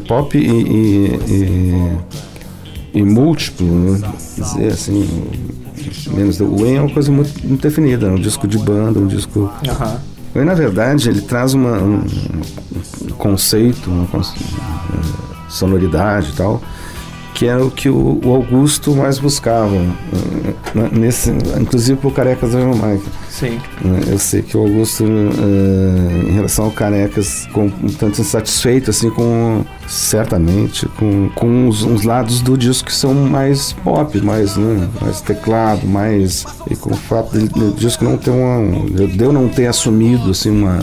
Speaker 2: pop e. e, e, e múltiplo, né? Dizer assim. Menos, o En é uma coisa muito, muito definida, é um disco de banda, um disco.
Speaker 1: Aham.
Speaker 2: Ele, na verdade, ele traz uma, um, um conceito, uma eh, sonoridade e tal, que é o que o, o Augusto mais buscava, né, nesse, inclusive por Carecas da Jamaica.
Speaker 1: Sim.
Speaker 2: né. Eu sei que o Augusto, eh, em relação ao Carecas, com um tanto insatisfeito, assim, com, certamente, com, com uns, uns lados do disco que são mais pop, mais, né, mais teclado, mais... E com o fato de- do disco não ter uma... de eu não ter assumido, assim, uma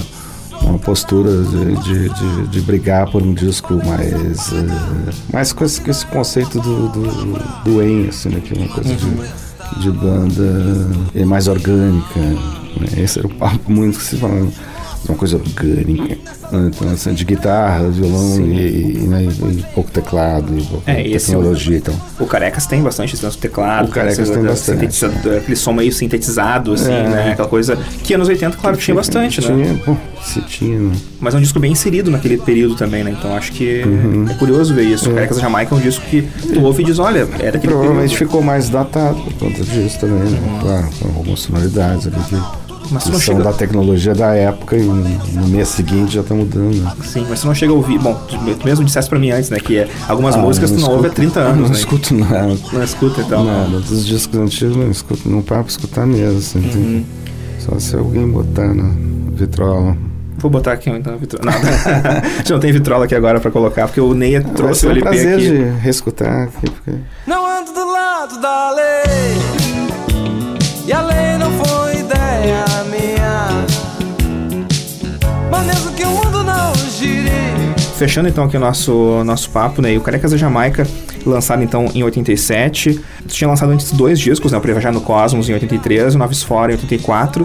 Speaker 2: uma postura de, de, de, de brigar por um disco mais eh, mais com esse, com esse conceito do do, do En, assim, né, que é uma coisa de, de banda eh, mais orgânica né? esse era o papo muito que se falava uma coisa orgânica. né? Então, de guitarra, violão e, e, né, e pouco teclado, e pouca
Speaker 1: É, esse
Speaker 2: tecnologia e tal.
Speaker 1: O Carecas tem bastante esse teclado.
Speaker 2: O Carecas tem bastante.
Speaker 1: sintetizador, Aquele som meio sintetizado, assim,
Speaker 2: É.
Speaker 1: né? Aquela coisa que anos 80, claro que tinha bastante, né?
Speaker 2: Tinha, pô, se tinha, né?
Speaker 1: Mas é um disco bem inserido naquele período também, né? Então acho que
Speaker 2: Uhum.
Speaker 1: é curioso ver isso. O Carecas Jamaica é um disco que tu ouve e diz, olha, é daquele
Speaker 2: Provavelmente
Speaker 1: período.
Speaker 2: ficou mais datado por conta disso também, né? Claro, com algumas sonoridades ali que,
Speaker 1: Mas tu
Speaker 2: que
Speaker 1: não chega...
Speaker 2: da tecnologia da época e no mês seguinte já tá mudando. Né?
Speaker 1: Sim, mas tu não chega a ouvir... Bom, tu tu mesmo disseste pra mim antes, né? Que é, algumas
Speaker 2: Ah,
Speaker 1: músicas tu não ouve há
Speaker 2: escuto-
Speaker 1: 30 anos,
Speaker 2: Não
Speaker 1: né?
Speaker 2: escuto nada.
Speaker 1: Não escuta, então.
Speaker 2: Nada, dos discos antigos não escuto, não paro pra escutar mesmo. Assim, tem-
Speaker 1: Uhum.
Speaker 2: Só se alguém botar na vitrola.
Speaker 1: Vou botar aqui então a vitrola. Nada. A gente não tem vitrola aqui agora pra colocar, porque o Neia
Speaker 2: Vai
Speaker 1: trouxe o
Speaker 2: um
Speaker 1: LP
Speaker 2: prazer
Speaker 1: aqui.
Speaker 2: de reescutar aqui, porque
Speaker 3: Não ando do lado da lei E a lei não foi ideia minha Mas mesmo que o mundo não gire
Speaker 1: Fechando então aqui o nosso, nosso papo, né? E o Carecas da Jamaica, lançado então em 87. Tu tinha lançado antes dois discos, né? O Prevajar no Cosmos em 83 e o Noves Fora em 84.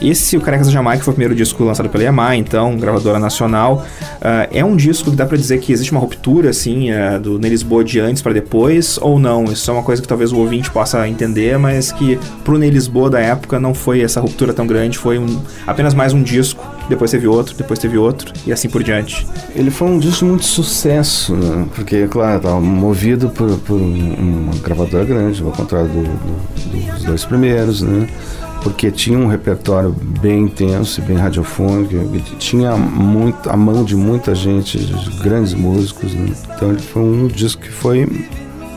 Speaker 1: Esse, o Carecas da Jamaica, foi o primeiro disco lançado pela EMI, então, gravadora nacional. Ah, é um disco que dá pra dizer que existe uma ruptura, assim, ah, do Ney Lisboa de antes pra depois, ou não? Isso é uma coisa que talvez o ouvinte possa entender, mas que pro Ney Lisboa da época não foi essa ruptura tão grande, foi um, apenas mais um disco, depois teve outro, depois teve outro, e assim por diante.
Speaker 2: ele foi um disco muito sucesso, né? Porque, claro, estava movido por, por um- uma gravadora grande, ao contrário do- do- dos dois primeiros, né? Porque tinha um repertório bem intenso bem radiofônico, tinha muito, a mão de muita gente, de grandes músicos, né? Então ele foi um disco que foi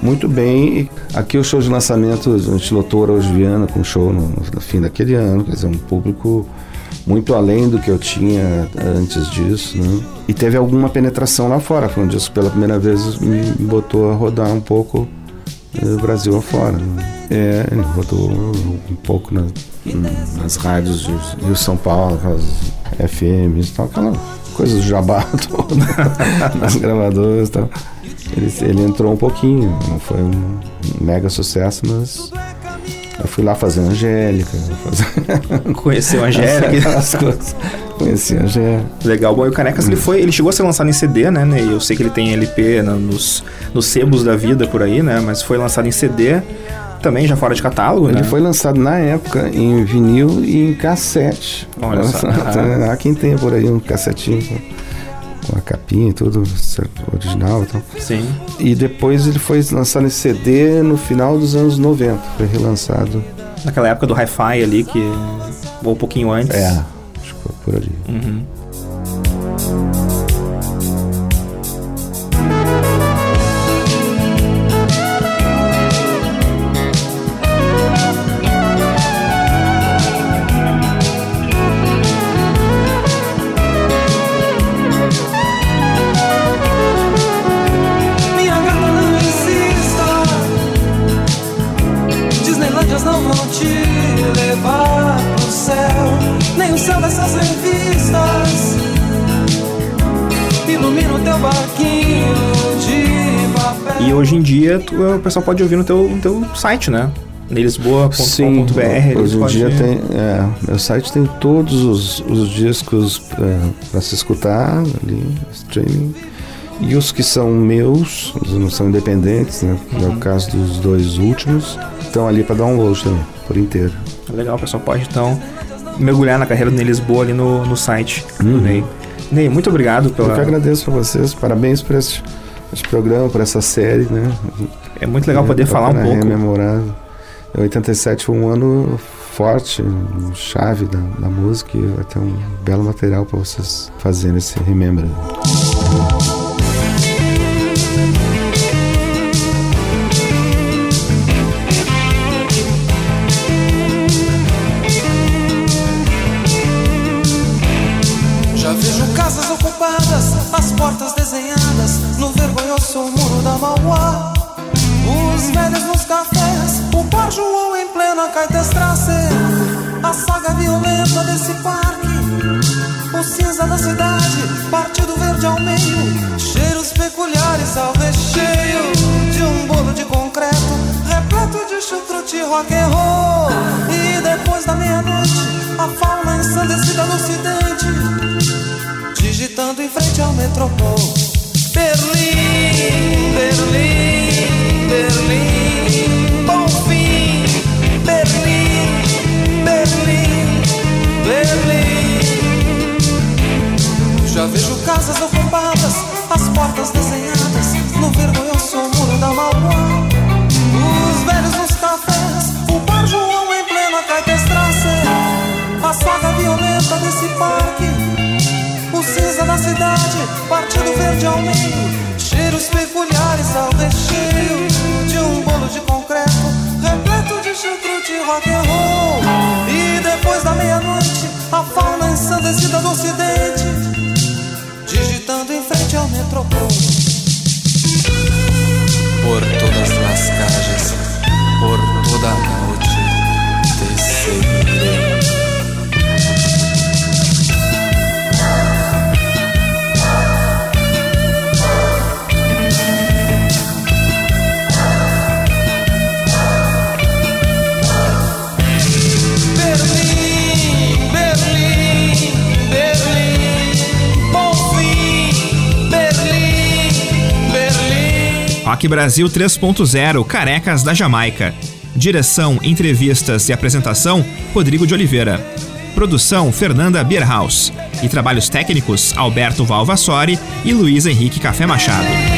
Speaker 2: muito bem. Aqui o show de lançamento, a gente lotou Araújo Viana com show no, no fim daquele ano, quer dizer, um público muito além do que eu tinha antes disso, né? E teve alguma penetração lá fora. Foi um disco que pela primeira vez me botou a rodar um pouco Brasil afora. Né? É, ele rodou um pouco na- nas rádios de Rio São Paulo, aquelas FMs e tal, aquela coisa do jabá todo, nas gravadoras e tal. Ele, ele entrou um pouquinho, não foi um mega sucesso, mas eu fui lá fazer Angélica, fazer
Speaker 1: Conheceu a Angélica.
Speaker 2: aquelas coisas. Conheci a Angélica.
Speaker 1: Legal. Bom, e o Canecas ele foi, ele chegou a ser lançado em CD, né? né, e Eu sei que ele tem LP na- nos, nos sebos da vida por aí, né? Mas foi lançado em CD, também já fora de catálogo,
Speaker 2: Ele
Speaker 1: né?
Speaker 2: foi lançado na época em vinil e em cassete.
Speaker 1: Olha só.
Speaker 2: Há quem tenha por aí um cassetinho a capinha e tudo original e tal.
Speaker 1: Sim.
Speaker 2: E depois ele foi lançado em CD no final dos anos 90. Foi relançado.
Speaker 1: Naquela época do Hi-Fi ali, que. Ou um pouquinho antes.
Speaker 2: É, acho que foi por ali.
Speaker 1: Uhum.
Speaker 3: O
Speaker 1: pessoal pode ouvir no teu, no teu site, né? Eles
Speaker 2: hoje em dia tem. É, meu site tem todos os, os discos para se escutar ali, streaming. E os que são meus, os não são independentes, né? Que é o caso dos dois últimos, estão ali para download também, por inteiro.
Speaker 1: Legal, o pessoal pode então mergulhar na carreira do Ney Lisboa ali no, no site do Ney. Ney, muito obrigado
Speaker 2: Eu
Speaker 1: pela.
Speaker 2: que agradeço a vocês, parabéns por esse, esse programa, por essa série, né?
Speaker 1: É muito legal poder
Speaker 2: É,
Speaker 1: falar um pouco.
Speaker 2: Rememorável. 87 foi um ano forte, chave da, da música e vai ter um belo material para vocês fazerem esse remember.
Speaker 3: Rock and roll. E depois da meia-noite, a fauna ensandecida no ocidente digitando em frente ao metropol. Berlim, Berlim, Berlim, bom fim, Berlim, Berlim, Berlim. Já vejo casas ocupadas, as portas desenhadas no vergonhoso muro da Mauá. Violenta desse parque o cinza da cidade, partido verde ao meio, cheiros peculiares ao recheio de um bolo de concreto, repleto de chucrute rock and roll. E depois da meia-noite, a fauna ensandecida do ocidente, digitando em frente ao metropol.
Speaker 7: Por todas as calles, por toda a noite, te.
Speaker 1: Rock Brasil 3.0 Carecas da Jamaica. Direção, entrevistas e apresentação: Rodrigo de Oliveira. Produção: Fernanda Bierhaus. E trabalhos técnicos: Alberto Valvassori e Luiz Henrique Café Machado.